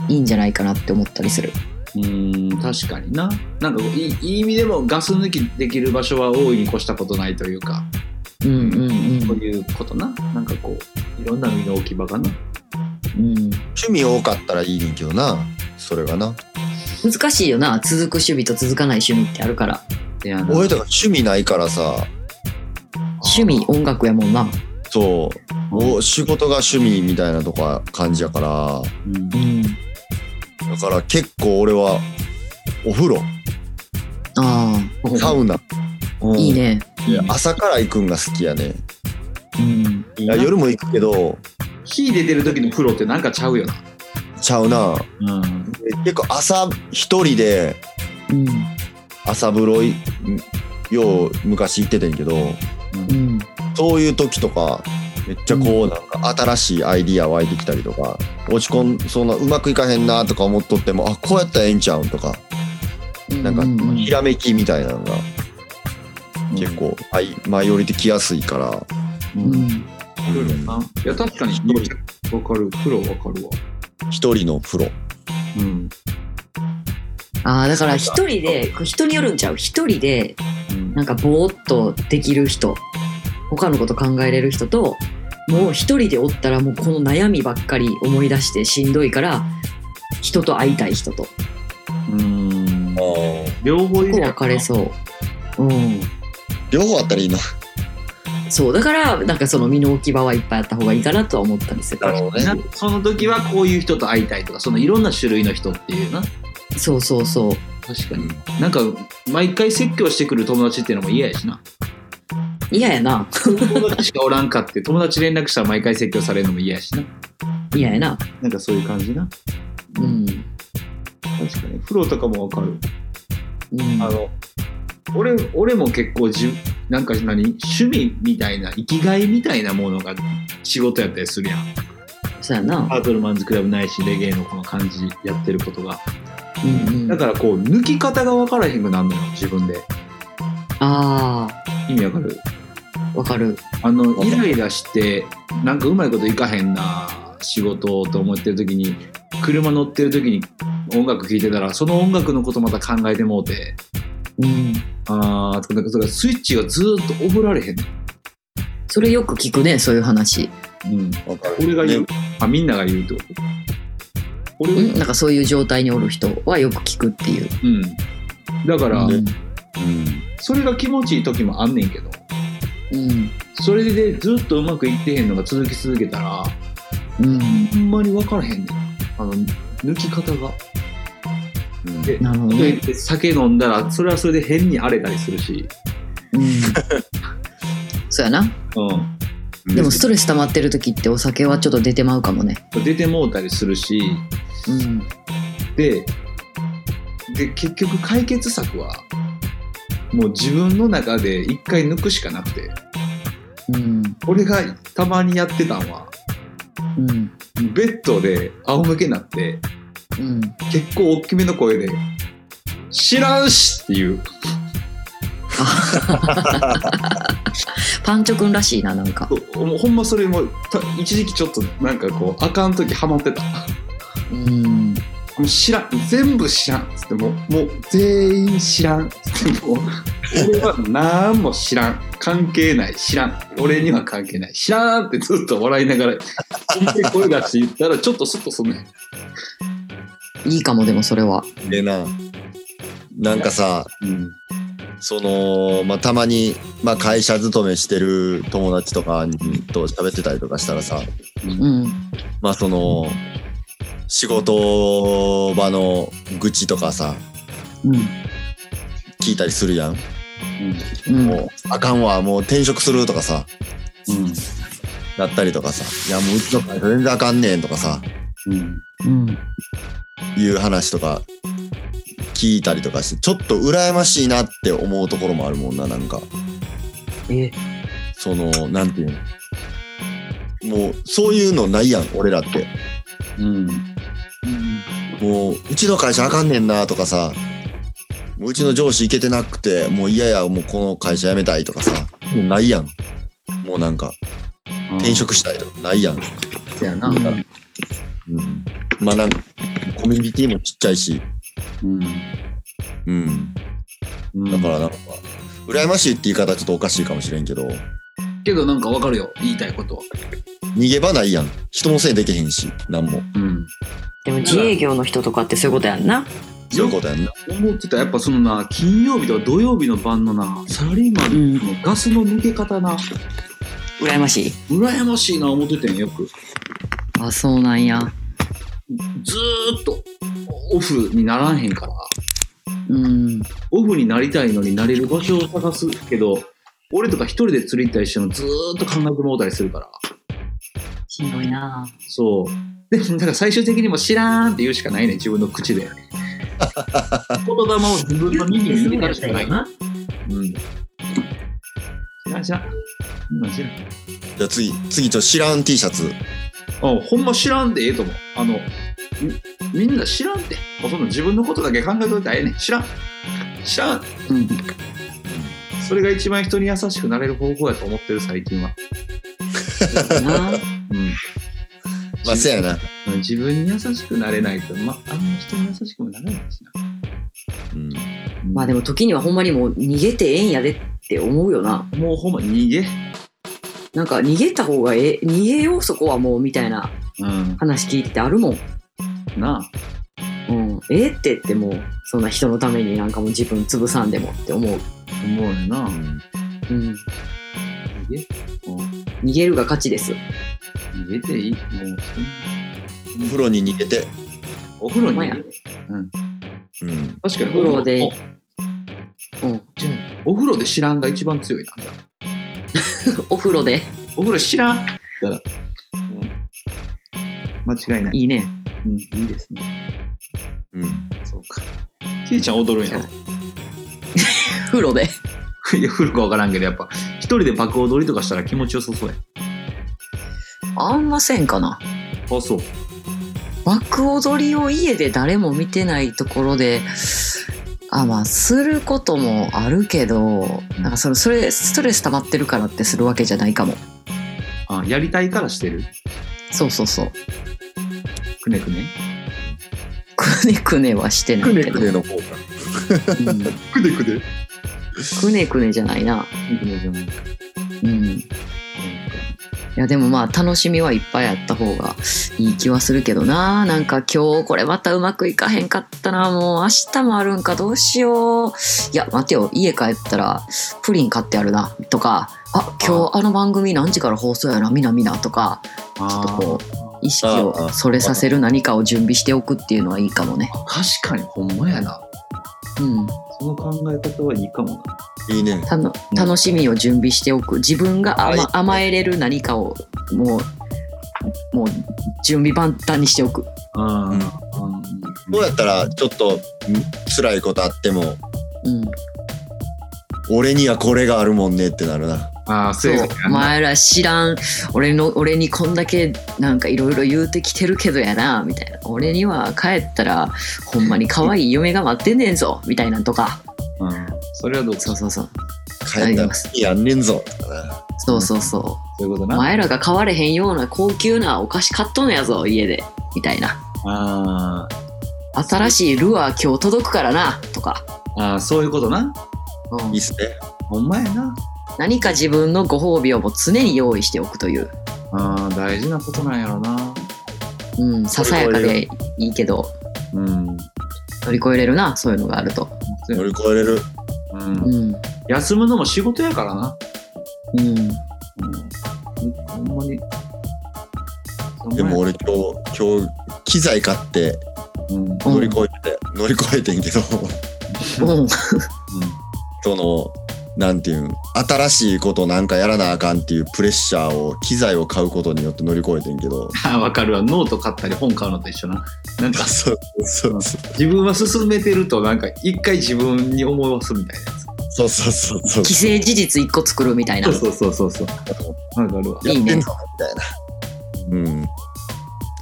いいんじゃないかなって思ったりする。うん確かにななんかいいいい意味でもガス抜きできる場所は大いに越したことないというかうんうんそういうことな。なんかこういろんな身の置き場がな。うん。うん趣味多かったらいいねんけどな。それがな。難しいよな。続く趣味と続かない趣味ってあるから。俺とか趣味ないからさ。趣味音楽やもんな。そう。もう仕事が趣味みたいなとか感じやから。うん。うんだから結構俺はお風呂。あサウナ、あいいね。で朝から行くんが好きやね。うん。いや夜も行くけど火出てる時の風呂ってなんかちゃうよな。ちゃうな。うん。で結構朝一人でうん。朝風呂いよう昔行っててんけどうん。そういう時とかめっちゃこうなんか新しいアイディア湧いてきたりとか落ち込んそんなうまくいかへんなとか思っとってもあこうやったらええんちゃうんとかなんかううひらめきみたいなのが結構舞い舞い降りてきやすいから、うん。うん。いや確かにわかる。風呂わかるわ。一人の風呂うん。ああだから一人で人によるんちゃう。一人でうん。なんかぼーっとできる人。他のこと考えれる人ともう一人でおったらもうこの悩みばっかり思い出してしんどいから人と会いたい人と。うん。両方いこうる分かれそう。うん両方あったらいいな。そうだからなんかその身の置き場はいっぱいあった方がいいかなとは思ったんですよね。なその時はこういう人と会いたいとかそのいろんな種類の人っていうなそうそうそう。確かに。なんか毎回説教してくる友達っていうのも嫌やしな。嫌やな。友達しかおらんかって友達連絡したら毎回説教されるのも嫌やしな。嫌やな。なんかそういう感じな。うん。確かに。風呂とかもわかる。うん。あの俺俺も結構じゅなんか何趣味みたいな生きがいみたいなものが仕事やったりするやん。そうやな。ハートルマンズクラブないしレゲエのこの感じやってることが。うんうん。だからこう抜き方が分からへんくなるのよ自分で。あ意味わかる？あわかる。あのイライラしてなんかうまいこといかへんな仕事と思ってる時に車乗ってる時に音楽聴いてたらその音楽のことまた考えてもうてうん。あーとかなんかそれスイッチがずーっと覚られへんの、それよく聞くねそういう話。うん、わかる。俺が言う、ね。あみんなが言うってこと？俺がう。ん。なんかそういう状態におる人はよく聞くっていう。うん。だから、うん。うん。それが気持ちいい時もあんねんけどうん。それでずっとうまくいってへんのが続き続けたらうん。ほんまに分からへんねん。あの抜き方が。うんでなるほどね。で酒飲んだらそれはそれで変に荒れたりするし、うん。そうやな。うでもストレス溜まってる時ってお酒はちょっと出てまうかもね。ん、出てもうたりするし。うん。でで結局解決策はもう自分の中で一回抜くしかなくて。うん。俺がたまにやってたんはうん。ベッドで仰向けになってうん。結構大きめの声で「知らんし!」っていう。パンチョくんらしいななんか。ほんまそれもた一時期ちょっとなんかこうあかん時ハマってた。うん。もう知らん。全部知らんっつってもうもう全員知らんっつってもう俺は何も知らん。関係ない。知らん。俺には関係ない。知らんってずっと笑いながら 声出して言ったらちょっとスッとすんねんいいかもでもそれは。でななんかさうんそのまあたまに、まあ、会社勤めしてる友達とかにと喋ってたりとかしたらさうん。まあその仕事場の愚痴とかさうん。聞いたりするやん、うん。もうあかんわもう転職するとかさうん。なったりとかさいやもううちの会社全然あかんねんとかさうん。うんいう話とか聞いたりとかしてちょっと羨ましいなって思うところもあるもんななんか。え？そのなんていうの。もうそういうのないやん俺らって。うん。もううちの会社あかんねんなとかさ。もううちの上司行けてなくてもう嫌やもうこの会社辞めたいとかさ。もうないやん。もうなんか転職したいとかないやん、そやな。うんうん、まあなんかコミュニティもちっちゃいし。うん。うん。うん。だからなんか羨ましいって言い方はちょっとおかしいかもしれんけど。けどなんかわかるよ。言いたいことは。逃げ場ないやん。人のせいできへんし。なんも。うん。でも自営業の人とかってそういうことやんな。そういうことやんな。思ってたやっぱそのな金曜日とか土曜日の晩のなサラリーマンのガスの抜け方な、羨ましい。羨ましいな思っててんよく。あそうなんやずーっとオフにならんへんから。うん。オフになりたいのになれる場所を探すけど俺とか一人で釣り行ったりしてもずーっと考えてもうたりするから。しんどいな。そう。でもだから最終的にも知らんって言うしかないね自分の口で。言霊を自分の耳に入れたしかないうん。知らん知らん。うん知らん。じゃあ次次ちょっと知らん T シャツあほんま知らんでええと思う。あのみみんな知らんって。もうその自分のことだけ考えといたらええねん。知らん。知らん。うん。それが一番人に優しくなれる方法やと思ってる最近は。なうん。まあせやな。自分に優しくなれないと、まあんま人に優しくもなれないしな。うん。まあでも時にはほんまにもう逃げてええんやでって思うよな。もうほんま逃げ。なんか逃げた方がええ逃げようそこはもうみたいなうん。話聞いててあるもん。なうん、ええってってもうそんな人のためになんかもう自分潰さんでもって思う、あ、思うねんな。うん。うん、逃げ逃げるが勝ちです。逃げていい。もうお風呂に逃げて。お風呂にほんまや。うん。確かに。お風呂で。お。うん。お風呂で知らんが一番強いな。お風呂でお風呂知らんだから、間違いない。いいねうん、いいですね。うんそうか。キイちゃん踊るんやろ。風呂でいや、古くわからんけど、やっぱ、一人で爆踊りとかしたら気持ちよさそうや。あんませんかなあ、そう。爆踊りを家で誰も見てないところであまあすることもあるけどなんかそれそれストレス溜まってるからってするわけじゃないかも。あ、やりたいからしてる？そうそうそう。くねくね？くねくねはしてなくねいけど。くねの方がうん。くねくね？くねくねじゃないな。くねじゃないか。うんいやでもまあ楽しみはいっぱいあった方がいい気はするけどな。なんか今日これまたうまくいかへんかったな。もう明日もあるんかどうしよう。いや待てよ。家帰ったらプリン買ってあるな。とか。あ今日あの番組何時から放送やな。みなみなとか。ちょっとこう意識をそれさせる何かを準備しておくっていうのはいいかもね。確かにほんまやな。うんその考え方はいいかもな。いいね。たの楽しみを準備しておく。自分が甘,、甘えれる何かをもうもう準備万端にしておく。あうん。どうやったらちょっとん辛いことあってもうん。俺にはこれがあるもんねってなるなああ、そうお前ら知らん俺の俺にこんだけなんかいろいろ言うてきてるけどやなみたいな俺には帰ったらほんまに可愛い嫁が待ってんねんぞみたいなんとかうん。それはどうそうそうそう帰ったら次やんねんぞとかなそうそうそそういうことう。おな。前らが買われへんような高級なお菓子買っとんのやぞ、家で。みたいな。あ新しいルアー今日届くからな、とか。ーあー、そういうことな。うんいいっすねほんまやな。何か自分のご褒美をもう常に用意しておくという。ああ、大事なことなんやろな。うん、ささやかでいいけど、うん。乗り越えれるな、そういうのがあると。乗り越えれるうんうん。休むのも仕事やからな。うん。うん。ほんまに。でも俺今日今日機材買ってうん、うん。乗り越えて、乗り越えてんけど うん。そのなんていうん新しいことなんかやらなあかんっていうプレッシャーを機材を買うことによって乗り越えてんけどあ わかるわ。ノート買ったり本買うのと一緒な。なんかそうそうそう自分は進めてるとなんか一回自分に思わすみたいなやそうそうそうそう既成事実一個作るみたいなつ。。そうそうそうそう。わかるわ。いいねみたいなうん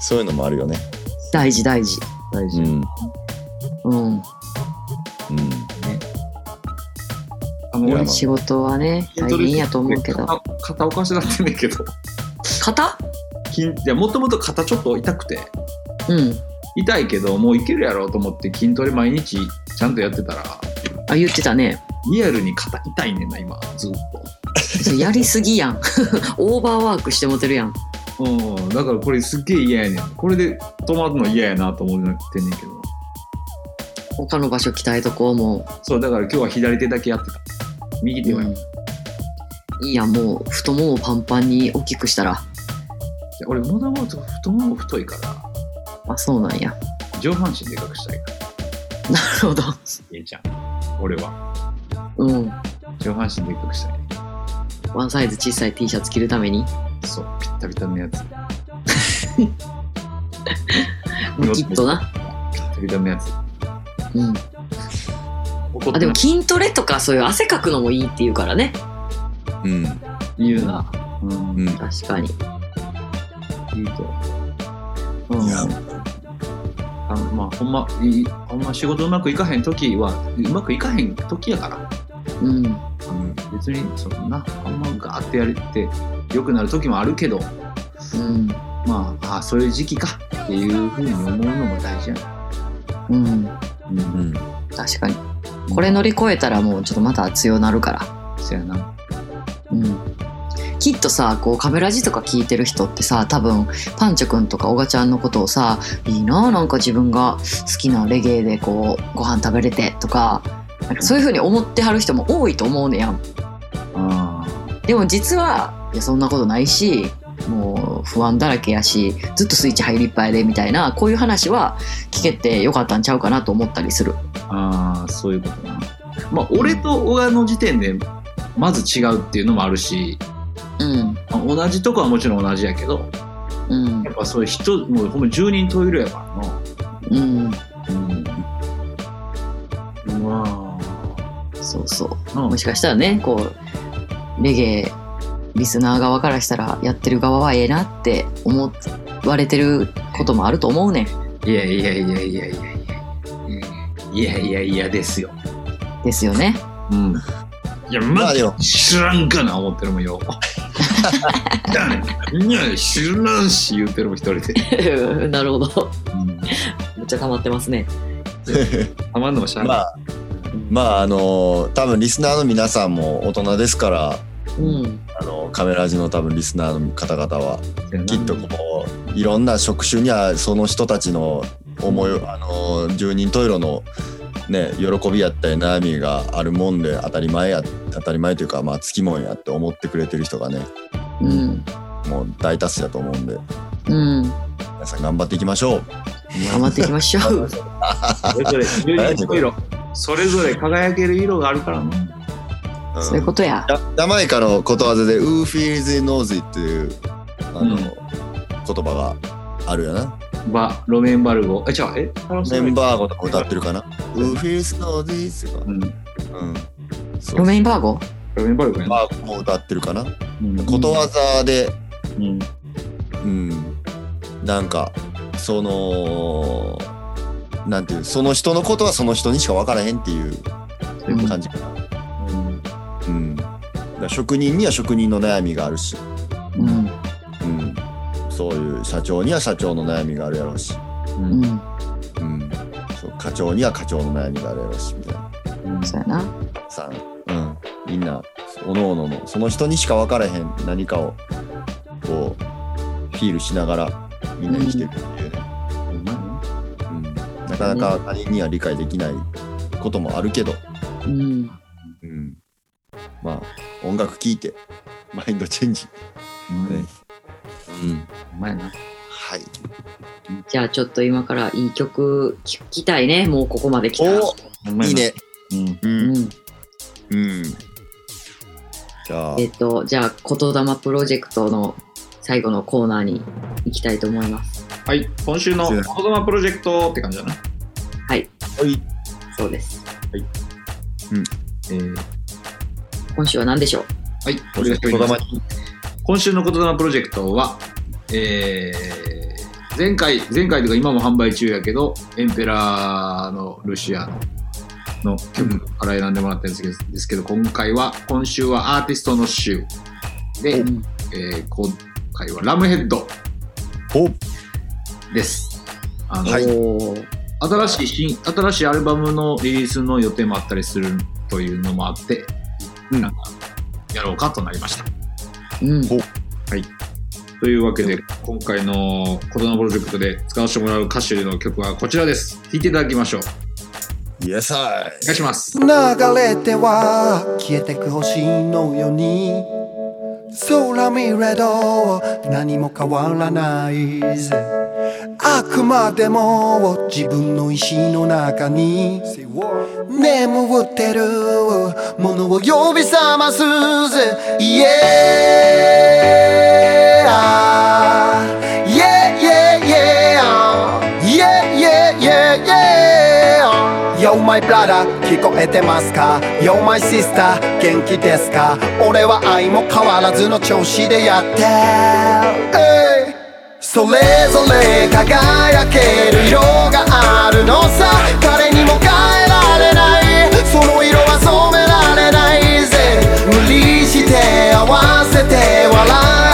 そういうのもあるよね大事大事。大事。うんうん。うんあの仕事はね、大変やと思うけど。肩肩おかしなってんねんけど。肩？筋いやもともと肩ちょっと痛くてうん。痛いけどもういけるやろうと思って筋トレ毎日ちゃんとやってたらあ、言ってたね。リアルに肩痛いねんな今ずっそれやりすぎやん。オーバーワークしてもてるやん。とうんだからこれすっげえ嫌やねんこれで止まるの嫌やなと思ってんねんけど他の場所鍛えとこうもそうだから今日は左手だけやってた右う。手は、うんいいやん、もう太ももパンパンに大きくしたら。俺もともと太もも太いからあ、そうなんや。上半身でかくしたいからなるほど。ええじゃん俺はうん。上半身でかくしたいワンサイズ小さい T シャツ着るために？そうピッタピタのやつ きっとな。ピッタピタのやつうん。怒あ、でも筋トレとかそういう汗かくのもいいって言うからね。うん言うなうんうん確かに。いいとうん。いやあのまあほんまいいほんま仕事うまくいかへん時はうまくいかへん時やからうん。うん別にそんなあんまガーってやれて良くなる時もあるけどうん。まああそういう時期かっていうふうに思うのも大事やな、うん。うんうん確かに。これ乗り越えたらもうちょっとまた強なるから。そやなうん。きっとさ、こうカメラ字とか聞いてる人ってさ、多分パンチョくんとかオガちゃんのことをさ、いいななんか自分が好きなレゲエでこうご飯食べれてとか、なんかそういう風に思ってはる人も多いと思うねやん。あでも実はいやそんなことないしもう不安だらけやしずっとスイッチ入りっぱいでみたいなこういう話は聞けてよかったんちゃうかなと思ったりする。あーそういうことな。まあ俺と小川の時点でまず違うっていうのもあるしうん。まあ同じとこはもちろん同じやけどうん。やっぱそういう人もうほんま10人十色やからな。うん。うん。まあそうそう。うん。もしかしたらねこうレゲエリスナー側からしたらやってる側はええなって思われてることもあると思うねんいやいやいやいやいやいやいやいやいやですよ。ですよね。うん。いや、ままあ知らんかな思ってるもんよ。いや、知らんし言うてるもん一人で。なるほどうん。めっちゃ溜まってますね。たまんのもしゃあない。まあまああの多分リスナーの皆さんも大人ですからうんのカメラジの多分リスナーの方々はきっとこういろんな職種にはその人たちの思いあの十人十色のね喜びやったり悩みがあるもんで当たり前や当たり前というかまあつきもんやって思ってくれてる人がねうんもう大多数だと思うんでうん皆さん頑張っていきましょう。頑張っていきましょう。それぞれ十人十色。それぞれ輝ける色があるからな。うんそういうことや。ジャマイカのことわざで「Who feels knows it」っていうあの、うん言葉があるよな。バ、ロメンバルゴ。え、じゃあ、えメンバーゴとか歌ってるかな？Who feels knows it とか。うん。うん。ロメインバーゴロメンバルゴやな。バーゴも歌ってるかな？うんことわざで、うん。うん、なんかそのなんていうその人のことはその人にしか分からへんっていううん感じかな。うん。うん、だ職人には職人の悩みがあるし、うん。うん、そういう社長には社長の悩みがあるやろうし、うん。うん、そう課長には課長の悩みがあるやろうしみたいな。そうやな。さ、うん、みんなおのおののその人にしか分からへん何かをこうフィールしながらみんな生きてるっていうね、うん、なかなか他人には理解できないこともあるけど、うん。うん、まあ音楽聴いてマインドチェンジ、うん。ねうん、うまいな。はい。じゃあちょっと今からいい曲聴きたいね。もうここまで来た。らおいいね。うん。ううん。んうん。じゃあ。えっとじゃあ言霊プロジェクトの最後のコーナーに行きたいと思います。はい。今週の「言霊プロジェクト」って感じだな。はい。はい。そうです。えー今週は何でしょう？はい、お願いします。今週の言霊プロジェクトは、えー前回、前回というか今も販売中やけど、エンペラーのルシアノの曲から選んでもらったんですけど,、ですけど今回は、今週はアーティストの週。で、うんえー今回はラムヘッド。お。です。あのはい。新しい新新しいアルバムのリリースの予定もあったりするというのもあって、うんなんかやろうかとなりました。うんというわけで、今回の「子供プロジェクト」で使わせてもらう歌手の曲はこちらです。聴いていただきましょう。イエスアイお願いします。流れては消えてく星のように空見れど何も変わらないぜあくまでも自分の意志の中に眠ってるものを呼び覚ますぜ。Yeah Yeah yeah yeah Yeah yeah. Yeah yeah Yo my brother 聞こえてますか？Yo my sister 元気ですか？俺は愛も変わらずの調子でやってる、えいそれぞれ輝ける色があるのさ。誰にも変えられない。その色は染められないぜ。無理して合わせて笑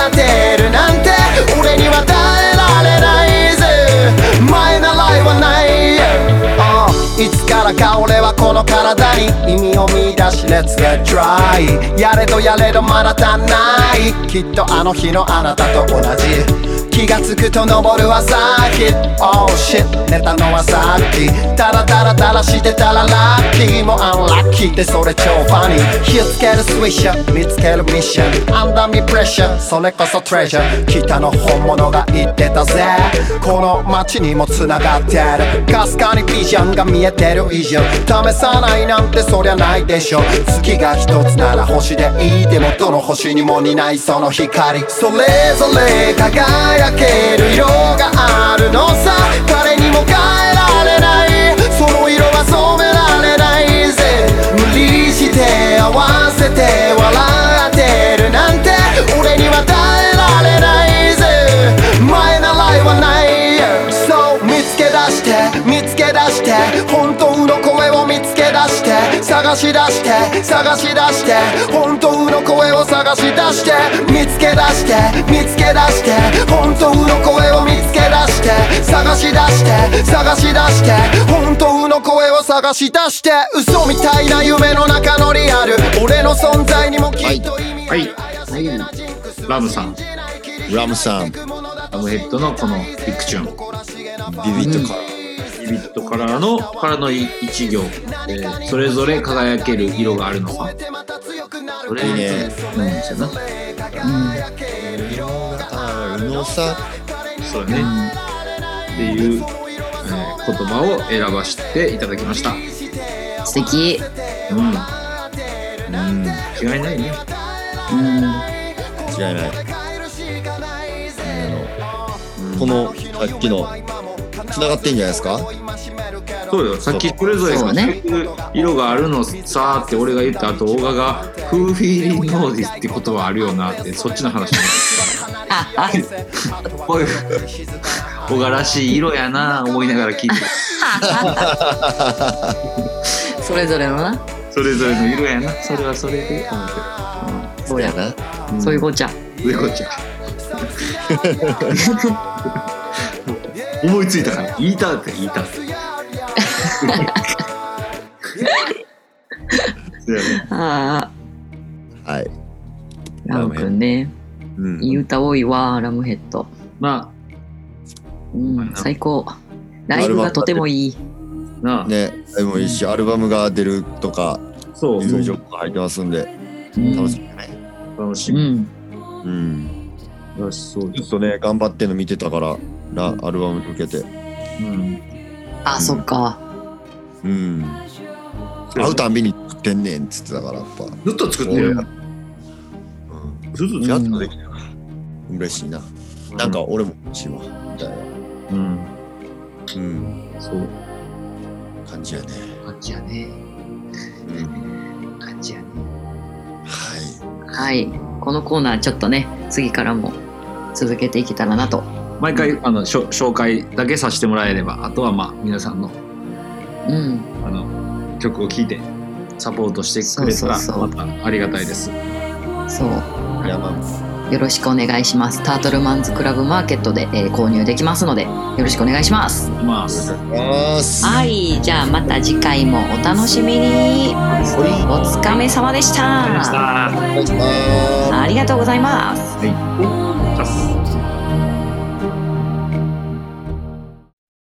ってるなんて。俺には耐えられないぜ。前習いはない、あいつからか俺はこの体に意味を見出し。Let's get dry やれどやれどまだ足んない。きっとあの日のあなたと同じ。気がつくと昇る朝日 Oh shit. 寝たのはさっき。ダラダラダラしてたらラッキー。もアンラッキーでそれ超ファニー。火つけるスイッシャー。見つけるミッション。Under me pressure それこそトレジャー北の本物が言ってたぜ。この街にも繋がってる。かすかにビジョンが見えてる以上。試さないなんてそりゃないでしょ。月が一つなら星でいい。でもどの星にも担いその光。それぞれ輝くける色があるのさ。誰にも変えられない。その色は染められないぜ。無理して合わせて笑ってるなんて。俺には耐えられないぜ。前習いはない。そう見つけ出して見つけ出して探し出して探し出して本当の声を探し出して見つけ出して見つけ出して本当の声を見つけ出して探し出して探し出して本当の声を探し出して嘘みたいな夢の中のリアル俺の存在にもきっと意味はい。はい。ラムさん、ラムさん。ビラムヘッドのこのビッグチューン。ビットから、ビビットカラーのからの一行、えーそれぞれ輝ける色があるのか。それいいねうん、そうやな。色があるのさそうだね。っていう、えー言葉を選ばせていただきました。素敵うん。うん違いないね。うん違いないあのこのさっきの繋がってんじゃないですか？そうよ。さっきそれぞれがね。色があるのさーって俺が言った後、大賀が、フーフィーリングノーディスって言葉あるよなって、そっちの話になってこういう、小柄らしい色やな思いながら聞いてそれぞれのな？それぞれの色やな。それはそれで。思ってそうやな。るそういうこっちゃ。そういうこっちゃ 思いついたから言いたって言いたって。そうやね。あはい。あラムくんねうん。いい歌多いわラムヘッド。まうん最高。ライブがとてもいい。あなあ、ね、でもいいし、アルバムが出るとか、そう。いろいろ情報が入ってますんで、うん。楽しみだね。楽しみ。うん。うん。よしそうです。ずっとね、頑張ってんの見てたから、ラアルバムに向けて。うんあそっかうん。会うたんびに作ってんねんっつってたから、やっぱ。ずっと作ってるやんうん。ずっとやっ作ってとできた。嬉しいな。なんか俺も欲しいわ、みたいな。うんうん。そう感じやね。感じやねうん。感じやねははいこのコーナーちょっとね次からも続けていけたらなと毎回あの紹介だけさせてもらえればあとはまあ皆さんのうん。あの曲を聴いてサポートしてくれたらまたありがたいです。そう。い。山よろしくお願いします。タートルマンズクラブマーケットで、えー購入できますのでよろしくお願いします。ます。はい。じゃあまた次回もお楽しみに。お疲れ様でした。ありがとうございました。お願いします。ありがとうございます。はい。